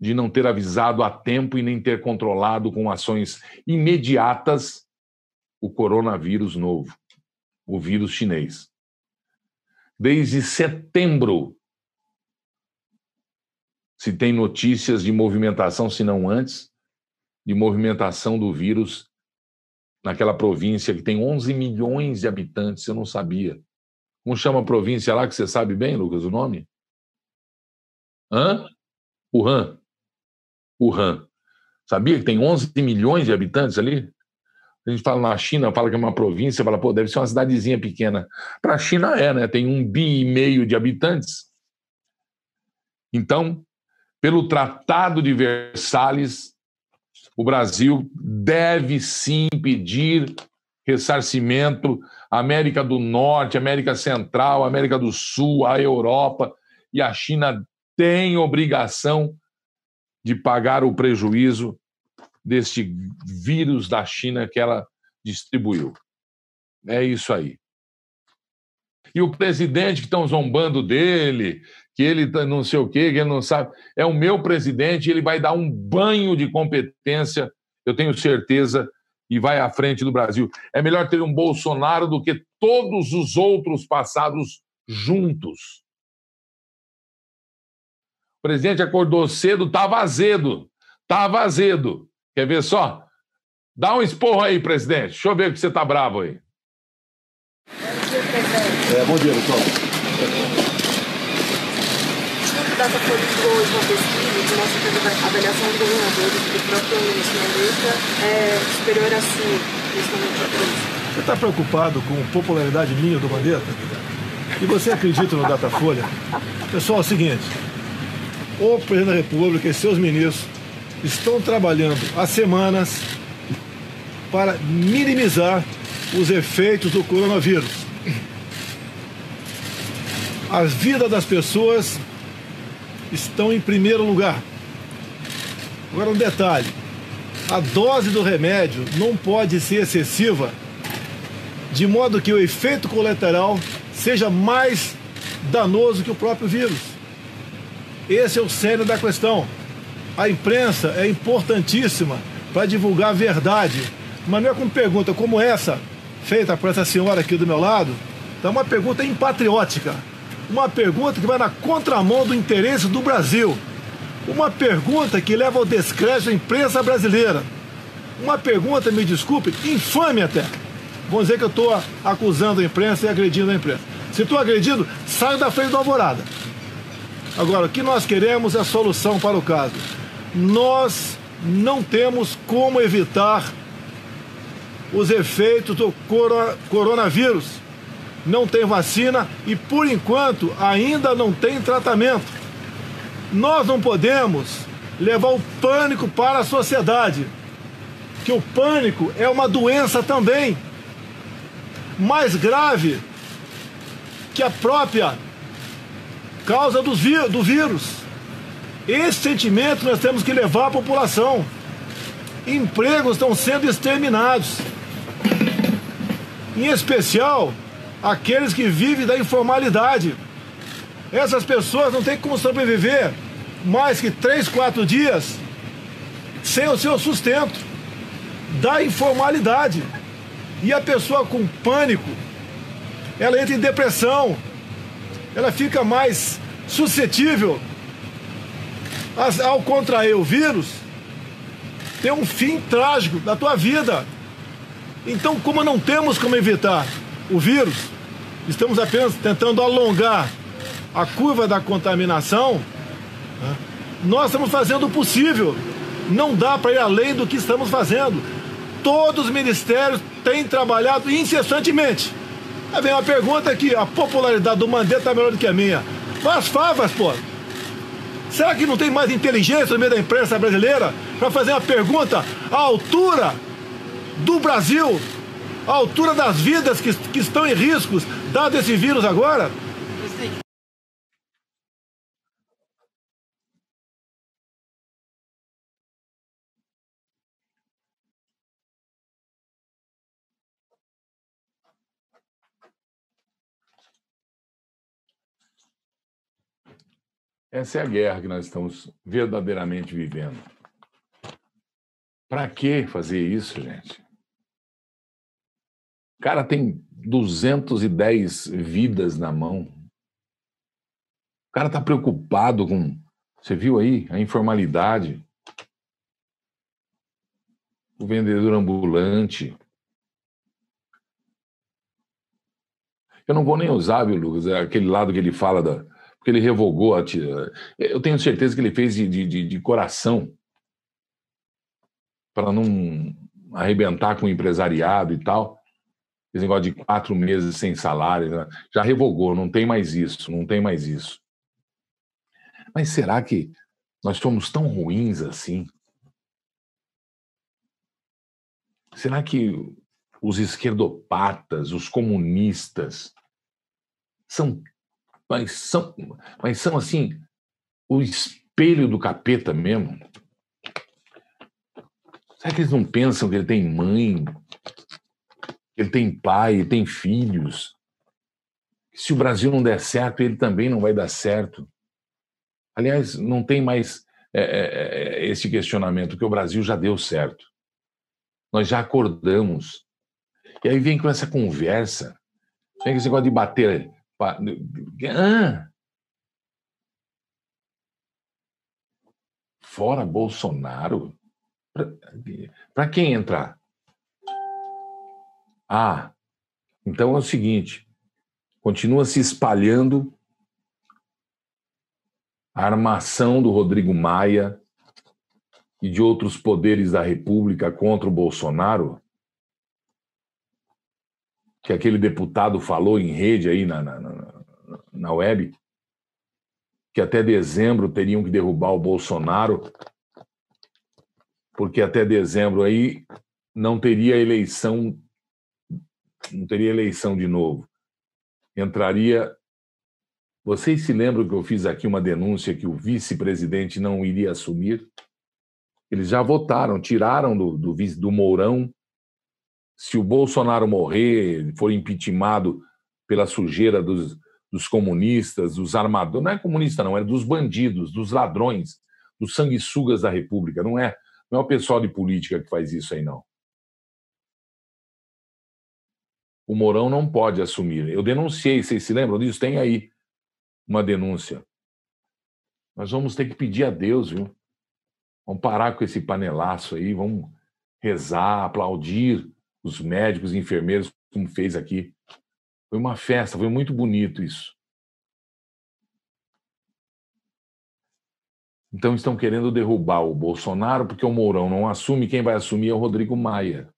de não ter avisado a tempo e nem ter controlado com ações imediatas o coronavírus novo, o vírus chinês. Desde setembro se tem notícias de movimentação, se não antes, de movimentação do vírus naquela província que tem 11 milhões de habitantes, eu não sabia. Como chama a província lá que você sabe bem, Lucas, o nome? Hã? Wuhan. Wuhan. Sabia que tem 11 milhões de habitantes ali? A gente fala na China, fala que é uma província, fala, pô, deve ser uma cidadezinha pequena. Para a China é, né? Tem um bi e meio de habitantes. Então, pelo Tratado de Versalhes, o Brasil deve sim pedir ressarcimento à América do Norte, América Central, América do Sul, à Europa, e a China tem obrigação de pagar o prejuízo deste vírus da China que ela distribuiu. É isso aí. E o presidente que estão zombando dele, que ele tá não sei o quê, que ele não sabe, é o meu presidente, ele vai dar um banho de competência, eu tenho certeza, e vai à frente do Brasil. É melhor ter um Bolsonaro do que todos os outros passados juntos. O presidente acordou cedo, estava azedo. Estava azedo. Quer ver só? Dá um esporro aí, presidente. Deixa eu ver que você está bravo aí. É, bom dia, doutor. O Datafolha divulgou hoje uma pesquisa que mostra que a avaliação dos governadores do próprio ministro Mandetta é superior sua, principalmente Você está preocupado com a popularidade minha do Mandetta? E você acredita no Datafolha? Pessoal, é o seguinte: o presidente da República e seus ministros estão trabalhando há semanas para minimizar os efeitos do coronavírus. A vida das pessoas estão em primeiro lugar. Agora um detalhe: a dose do remédio não pode ser excessiva, de modo que o efeito colateral seja mais danoso que o próprio vírus. Esse é o cerne da questão. A imprensa é importantíssima para divulgar a verdade, mas não é com pergunta como essa, feita por essa senhora aqui do meu lado, é uma pergunta impatriótica, uma pergunta que vai na contramão do interesse do Brasil, uma pergunta que leva ao descrédito da imprensa brasileira, uma pergunta, me desculpe, infame até. Vão dizer que eu estou acusando a imprensa e agredindo a imprensa. Se estou agredindo, saio da frente do Alvorada. Agora, o que nós queremos é a solução para o caso. Nós não temos como evitar os efeitos do coronavírus. Não tem vacina e, por enquanto, ainda não tem tratamento. Nós não podemos levar o pânico para a sociedade, que o pânico é uma doença também mais grave que a própria causa do, vírus. Esse sentimento nós temos que levar à população. Empregos estão sendo exterminados. Em especial, aqueles que vivem da informalidade. Essas pessoas não têm como sobreviver mais que três, quatro dias sem o seu sustento da informalidade. E a pessoa com pânico, ela entra em depressão, ela fica mais suscetível ao contrair o vírus, tem um fim trágico da tua vida. Então, como não temos como evitar o vírus, estamos apenas tentando alongar a curva da contaminação, né? nós estamos fazendo o possível. Não dá para ir além do que estamos fazendo. Todos os ministérios têm trabalhado incessantemente. Aí vem uma pergunta aqui: a popularidade do Mandetta é melhor do que a minha. Faz favas, pô. Será que não tem mais inteligência no meio da imprensa brasileira para fazer uma pergunta à altura do Brasil, à altura das vidas que, que estão em riscos, dado esse vírus agora? Essa é a guerra que nós estamos verdadeiramente vivendo. Para que fazer isso, gente? O cara tem 210 vidas na mão. O cara está preocupado com. Você viu aí a informalidade? O vendedor ambulante. Eu não vou nem usar, viu, Lucas, aquele lado que ele fala da, porque ele revogou a. Eu tenho certeza que ele fez de, de, de coração para não arrebentar com o empresariado e tal. Esse negócio de quatro meses sem salário. Né? Já revogou, não tem mais isso, não tem mais isso. Mas será que nós somos tão ruins assim? Será que os esquerdopatas, os comunistas, são mas são, mas são assim, o espelho do capeta mesmo. Será que eles não pensam que ele tem mãe, que ele tem pai, tem filhos? Se o Brasil não der certo, ele também não vai dar certo. Aliás, não tem mais é, é, é esse questionamento, que o Brasil já deu certo. Nós já acordamos. E aí vem com essa conversa, vem com esse negócio de bater. Ah! Fora Bolsonaro? Para quem entrar? Ah, então é o seguinte: continua se espalhando a armação do Rodrigo Maia e de outros poderes da República contra o Bolsonaro, que aquele deputado falou em rede aí na, na, na, web, que até dezembro teriam que derrubar o Bolsonaro, porque até dezembro aí não teria eleição, não teria eleição de novo. Entraria. Vocês se lembram que eu fiz aqui uma denúncia que o vice-presidente não iria assumir? Eles já votaram, tiraram do, do, do Mourão. Se o Bolsonaro morrer, for impeachmentado pela sujeira dos, dos comunistas, dos armadores, não é comunista, não, é dos bandidos, dos ladrões, dos sanguessugas da República. Não é, não é o pessoal de política que faz isso aí, não. O Mourão não pode assumir. Eu denunciei, vocês se lembram disso? Tem aí uma denúncia. Nós vamos ter que pedir a Deus, viu? Vamos parar com esse panelaço aí, vamos rezar, aplaudir os médicos e enfermeiros, como fez aqui. Foi uma festa, foi muito bonito isso. Então estão querendo derrubar o Bolsonaro porque o Mourão não assume, quem vai assumir é o Rodrigo Maia.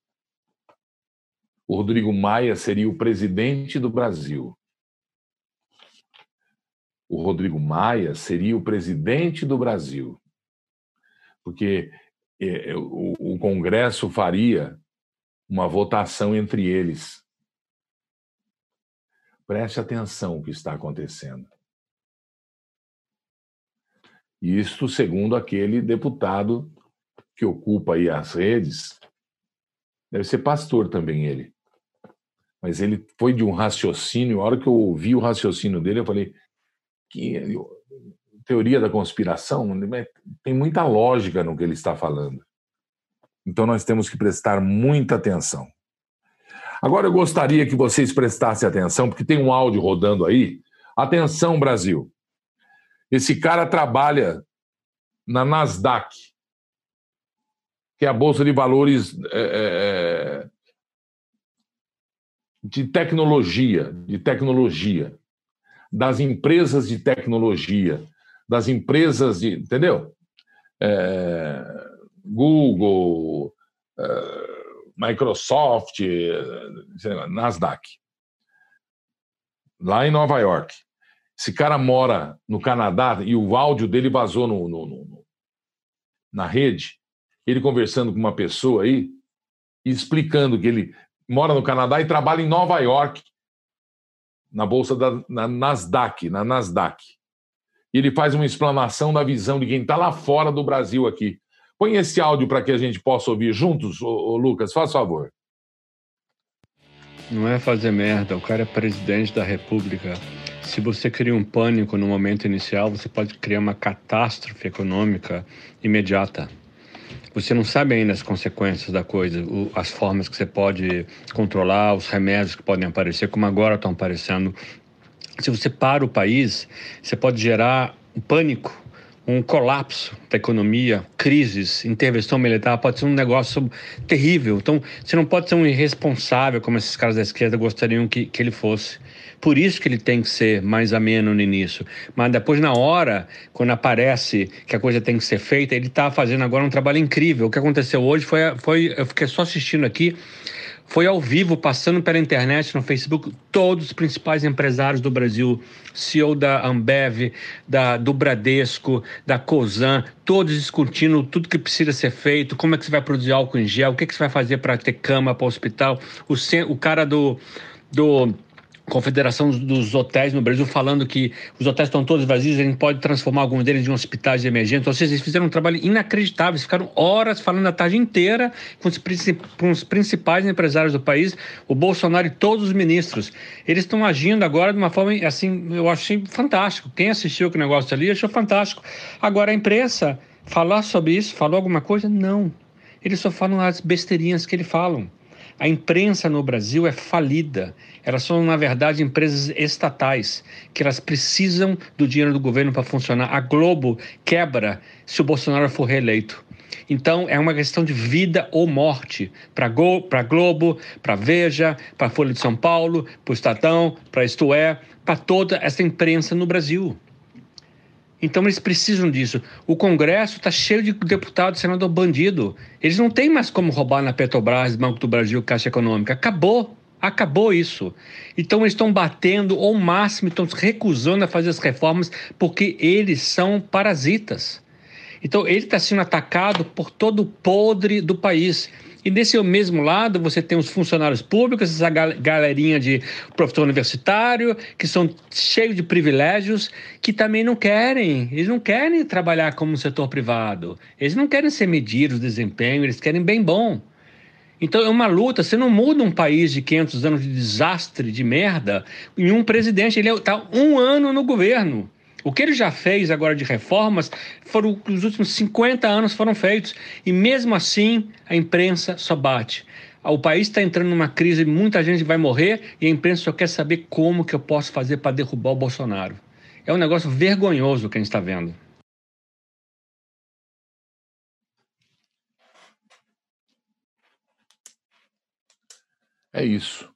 O Rodrigo Maia seria o presidente do Brasil. O Rodrigo Maia seria o presidente do Brasil porque é, o, o Congresso faria uma votação entre eles. Preste atenção o que está acontecendo. Isto segundo aquele deputado que ocupa aí as redes, deve ser pastor também ele. Mas ele foi de um raciocínio, a hora que eu ouvi o raciocínio dele, eu falei que teoria da conspiração, tem muita lógica no que ele está falando. Então nós temos que prestar muita atenção. Agora eu gostaria que vocês prestassem atenção, porque tem um áudio rodando aí. Atenção, Brasil. Esse cara trabalha na Nasdaq, que é a Bolsa de Valores é, é, é de tecnologia, de tecnologia, das empresas de tecnologia, das empresas de. Entendeu? É, Google, é, Microsoft, é, Nasdaq. Lá em Nova York. Esse cara mora no Canadá e o áudio dele vazou no, no, no, na rede. Ele conversando com uma pessoa aí, explicando que ele mora no Canadá e trabalha em Nova York, na bolsa da na Nasdaq, na Nasdaq e ele faz uma explanação da visão de quem está lá fora do Brasil aqui. Põe esse áudio para que a gente possa ouvir juntos, ô, ô, Lucas, faz favor. Não é fazer merda, o cara é presidente da República. Se você cria um pânico no momento inicial, você pode criar uma catástrofe econômica imediata. Você não sabe ainda as consequências da coisa, as formas que você pode controlar, os remédios que podem aparecer, como agora estão aparecendo se você para o país, você pode gerar um pânico, um colapso da economia, crises, intervenção militar, pode ser um negócio terrível. Então, você não pode ser um irresponsável como esses caras da esquerda gostariam que, que ele fosse. Por isso que ele tem que ser mais ameno no início. Mas depois, na hora, quando aparece que a coisa tem que ser feita, ele está fazendo agora um trabalho incrível. O que aconteceu hoje foi, foi eu fiquei só assistindo aqui foi ao vivo, passando pela internet, no Facebook, todos os principais empresários do Brasil, CEO da Ambev, da, do Bradesco, da Cosan, todos discutindo tudo que precisa ser feito, como é que você vai produzir álcool em gel, o que, é que você vai fazer para ter cama para o hospital. O, o cara do, do Confederação dos Hotéis no Brasil falando que os hotéis estão todos vazios, a gente pode transformar alguns deles em hospitais de emergência. Ou seja, eles fizeram um trabalho inacreditável, eles ficaram horas falando a tarde inteira com os, com os principais empresários do país, o Bolsonaro e todos os ministros. Eles estão agindo agora de uma forma, assim, eu achei fantástico. Quem assistiu o negócio ali achou fantástico. Agora, a imprensa, falar sobre isso, falou alguma coisa? Não. Eles só falam as besteirinhas que eles falam. A imprensa no Brasil é falida. Elas são, na verdade, empresas estatais, que elas precisam do dinheiro do governo para funcionar. A Globo quebra se o Bolsonaro for reeleito. Então, é uma questão de vida ou morte para a Globo, para Veja, para a Folha de São Paulo, para o Estadão, para Isto É, para toda essa imprensa no Brasil. Então eles precisam disso. O Congresso está cheio de deputados, senador bandido. Eles não têm mais como roubar na Petrobras, Banco do Brasil, Caixa Econômica. Acabou. Acabou isso. Então eles estão batendo ao máximo, estão se recusando a fazer as reformas porque eles são parasitas. Então ele está sendo atacado por todo o podre do país. E desse mesmo lado, você tem os funcionários públicos, essa galerinha de professor universitário, que são cheios de privilégios, que também não querem, eles não querem trabalhar como no setor privado, eles não querem ser medidos de desempenho, eles querem bem bom. Então é uma luta, você não muda um país de 500 anos de desastre, de merda, em um presidente, ele está um ano no governo. O que ele já fez agora de reformas, foram os últimos 50 anos foram feitos. E mesmo assim, a imprensa só bate. O país está entrando numa crise, muita gente vai morrer e a imprensa só quer saber como que eu posso fazer para derrubar o Bolsonaro. É um negócio vergonhoso que a gente está vendo. É isso.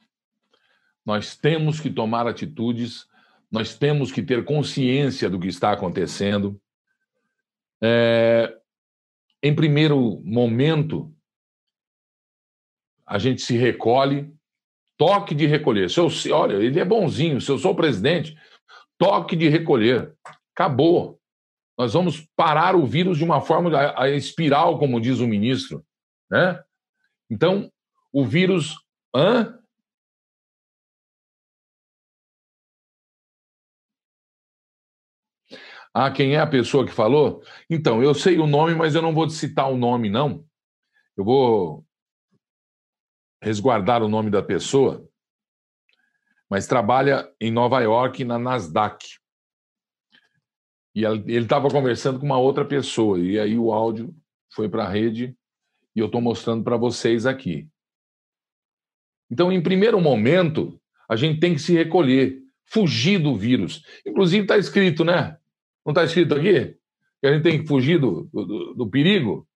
Nós temos que tomar atitudes nós temos que ter consciência do que está acontecendo. É, em primeiro momento, a gente se recolhe, toque de recolher. Se eu, olha, ele é bonzinho, se eu sou presidente, toque de recolher. Acabou. Nós vamos parar o vírus de uma forma a, a espiral, como diz o ministro. Né? Então, o vírus. Hã? Ah, quem é a pessoa que falou? Então, eu sei o nome, mas eu não vou citar o nome, não. Eu vou resguardar o nome da pessoa, mas trabalha em Nova York, na Nasdaq. E ele estava conversando com uma outra pessoa, e aí o áudio foi para a rede, e eu estou mostrando para vocês aqui. Então, em primeiro momento, a gente tem que se recolher, fugir do vírus. Inclusive, está escrito, né? Não está escrito aqui? Que a gente tem que fugir do, do, do perigo?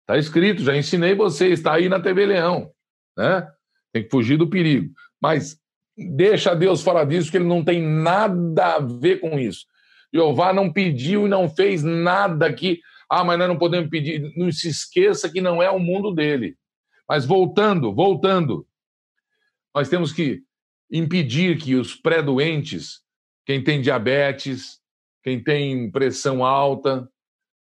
Está escrito, já ensinei você, está aí na TV Leão. Né? Tem que fugir do perigo. Mas deixa Deus fora disso, que ele não tem nada a ver com isso. Jeová não pediu e não fez nada aqui. Ah, mas nós não podemos pedir. Não se esqueça que não é o mundo dele. Mas voltando, voltando, nós temos que impedir que os pré-doentes, quem tem diabetes, quem tem pressão alta,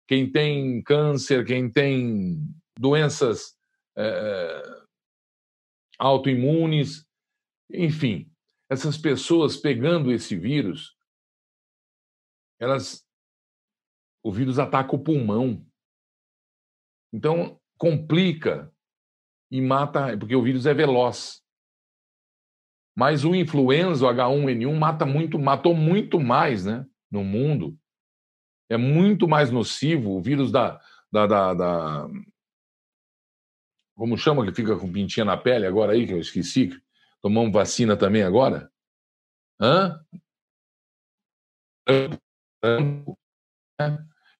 quem tem câncer, quem tem doenças é, autoimunes, enfim, essas pessoas pegando esse vírus, elas, o vírus ataca o pulmão, então complica e mata, porque o vírus é veloz. Mas o influenza, o H1N1, mata muito, matou muito mais, né? No mundo é muito mais nocivo o vírus da, da, da, da como chama que fica com pintinha na pele agora aí, que eu esqueci, tomamos vacina também agora? Hã?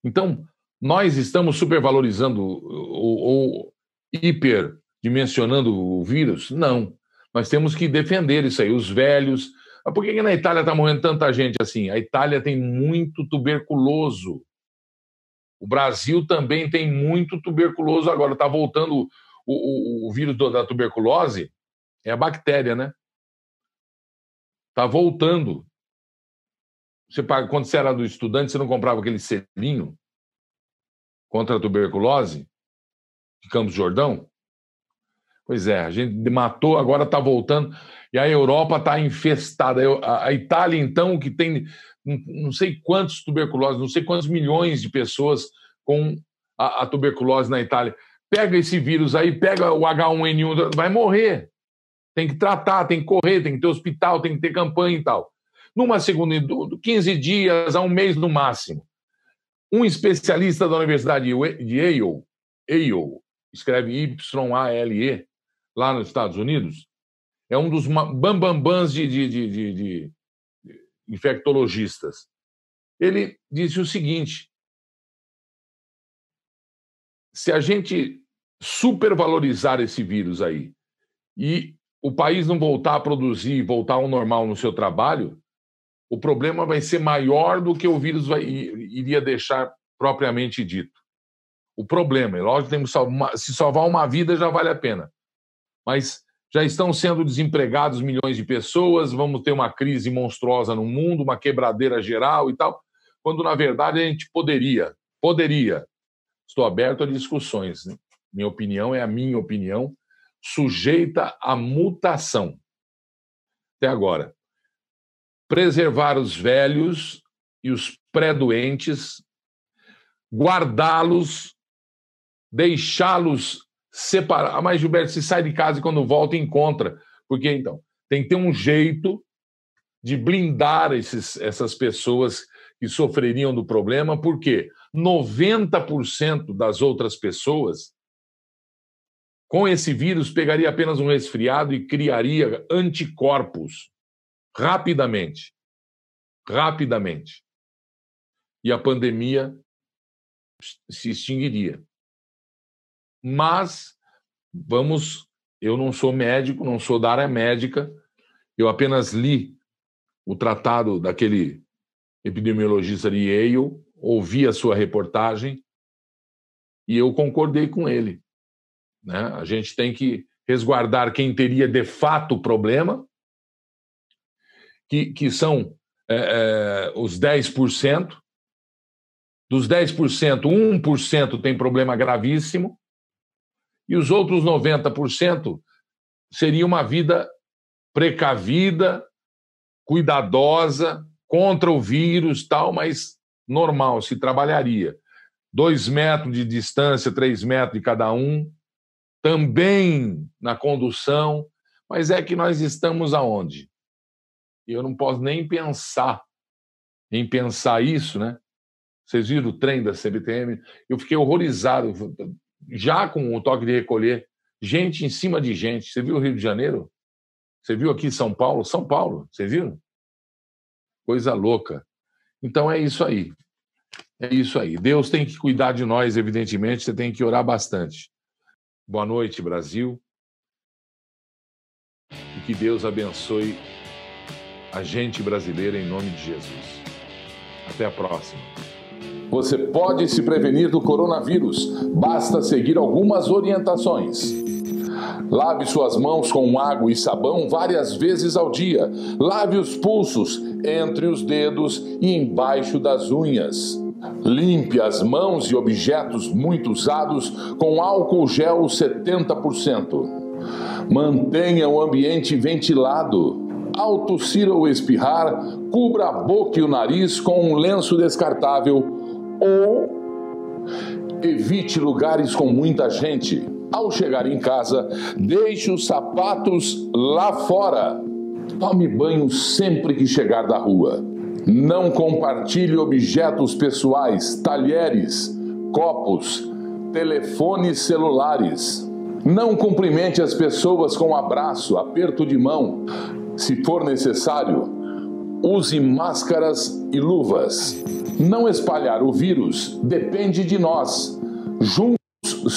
Então, nós estamos supervalorizando ou, ou hiperdimensionando o vírus? Não. Nós temos que defender isso aí. Os velhos, mas por que, que na Itália está morrendo tanta gente assim? A Itália tem muito tuberculoso. O Brasil também tem muito tuberculoso agora. Está voltando o, o, o vírus da tuberculose, é a bactéria, né? Está voltando. Você paga, quando você era do estudante, você não comprava aquele selinho contra a tuberculose de Campos Jordão? Pois é, a gente matou, agora está voltando. E a Europa está infestada. A Itália, então, que tem não sei quantos tuberculoses, não sei quantos milhões de pessoas com a, a tuberculose na Itália. Pega esse vírus aí, pega o H1N1, vai morrer. Tem que tratar, tem que correr, tem que ter hospital, tem que ter campanha e tal. Numa segunda, 15 dias a um mês no máximo. Um especialista da Universidade de Yale, Yale escreve Y-A-L-E, lá nos Estados Unidos, é um dos bambambãs de, de, de, de, infectologistas. Ele disse o seguinte: se a gente supervalorizar esse vírus aí e o país não voltar a produzir, voltar ao normal no seu trabalho, o problema vai ser maior do que o vírus vai, iria deixar propriamente dito. O problema, é lógico, temos salvar, se salvar uma vida já vale a pena. Mas já estão sendo desempregados milhões de pessoas, vamos ter uma crise monstruosa no mundo, uma quebradeira geral e tal, quando na verdade a gente poderia, poderia. Estou aberto a discussões. Né? Minha opinião é a minha opinião, sujeita à mutação. Até agora. Preservar os velhos e os pré-doentes, guardá-los, deixá-los separar. Ah, mas, Gilberto, se sai de casa e quando volta encontra. Porque, então, tem que ter um jeito de blindar esses, essas pessoas que sofreriam do problema, porque 90% das outras pessoas com esse vírus pegaria apenas um resfriado e criaria anticorpos rapidamente. Rapidamente. E a pandemia se extinguiria. Mas vamos, eu não sou médico, não sou da área médica, eu apenas li o tratado daquele epidemiologista de Yale, ouvi a sua reportagem e eu concordei com ele. Né? A gente tem que resguardar quem teria de fato problema, que, que são é, é, os 10%. Dos 10%, 1% tem problema gravíssimo, e os outros 90% seria uma vida precavida, cuidadosa, contra o vírus, tal, mas normal, se trabalharia. Dois metros de distância, três metros de cada um, também na condução, mas é que nós estamos aonde? Eu não posso nem pensar em pensar isso, né? Vocês viram o trem da CBTM? Eu fiquei horrorizado já com o toque de recolher, gente em cima de gente. Você viu o Rio de Janeiro? Você viu aqui São Paulo? São Paulo, você viu? Coisa louca. Então é isso aí. É isso aí. Deus tem que cuidar de nós, evidentemente, você tem que orar bastante. Boa noite, Brasil. E que Deus abençoe a gente brasileira em nome de Jesus. Até a próxima. Você pode se prevenir do coronavírus, basta seguir algumas orientações. Lave suas mãos com água e sabão várias vezes ao dia. Lave os pulsos entre os dedos e embaixo das unhas. Limpe as mãos e objetos muito usados com álcool gel 70%. Mantenha o ambiente ventilado. Ao tossir ou espirrar, cubra a boca e o nariz com um lenço descartável ou evite lugares com muita gente. Ao chegar em casa, deixe os sapatos lá fora. Tome banho sempre que chegar da rua. Não compartilhe objetos pessoais, talheres, copos, telefones celulares. Não cumprimente as pessoas com abraço, aperto de mão. Se for necessário, use máscaras e luvas. Não espalhar o vírus depende de nós. Juntos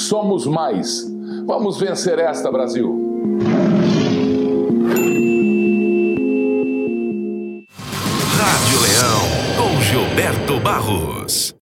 somos mais. Vamos vencer esta, Brasil. Rádio Leão, com Gilberto Barros.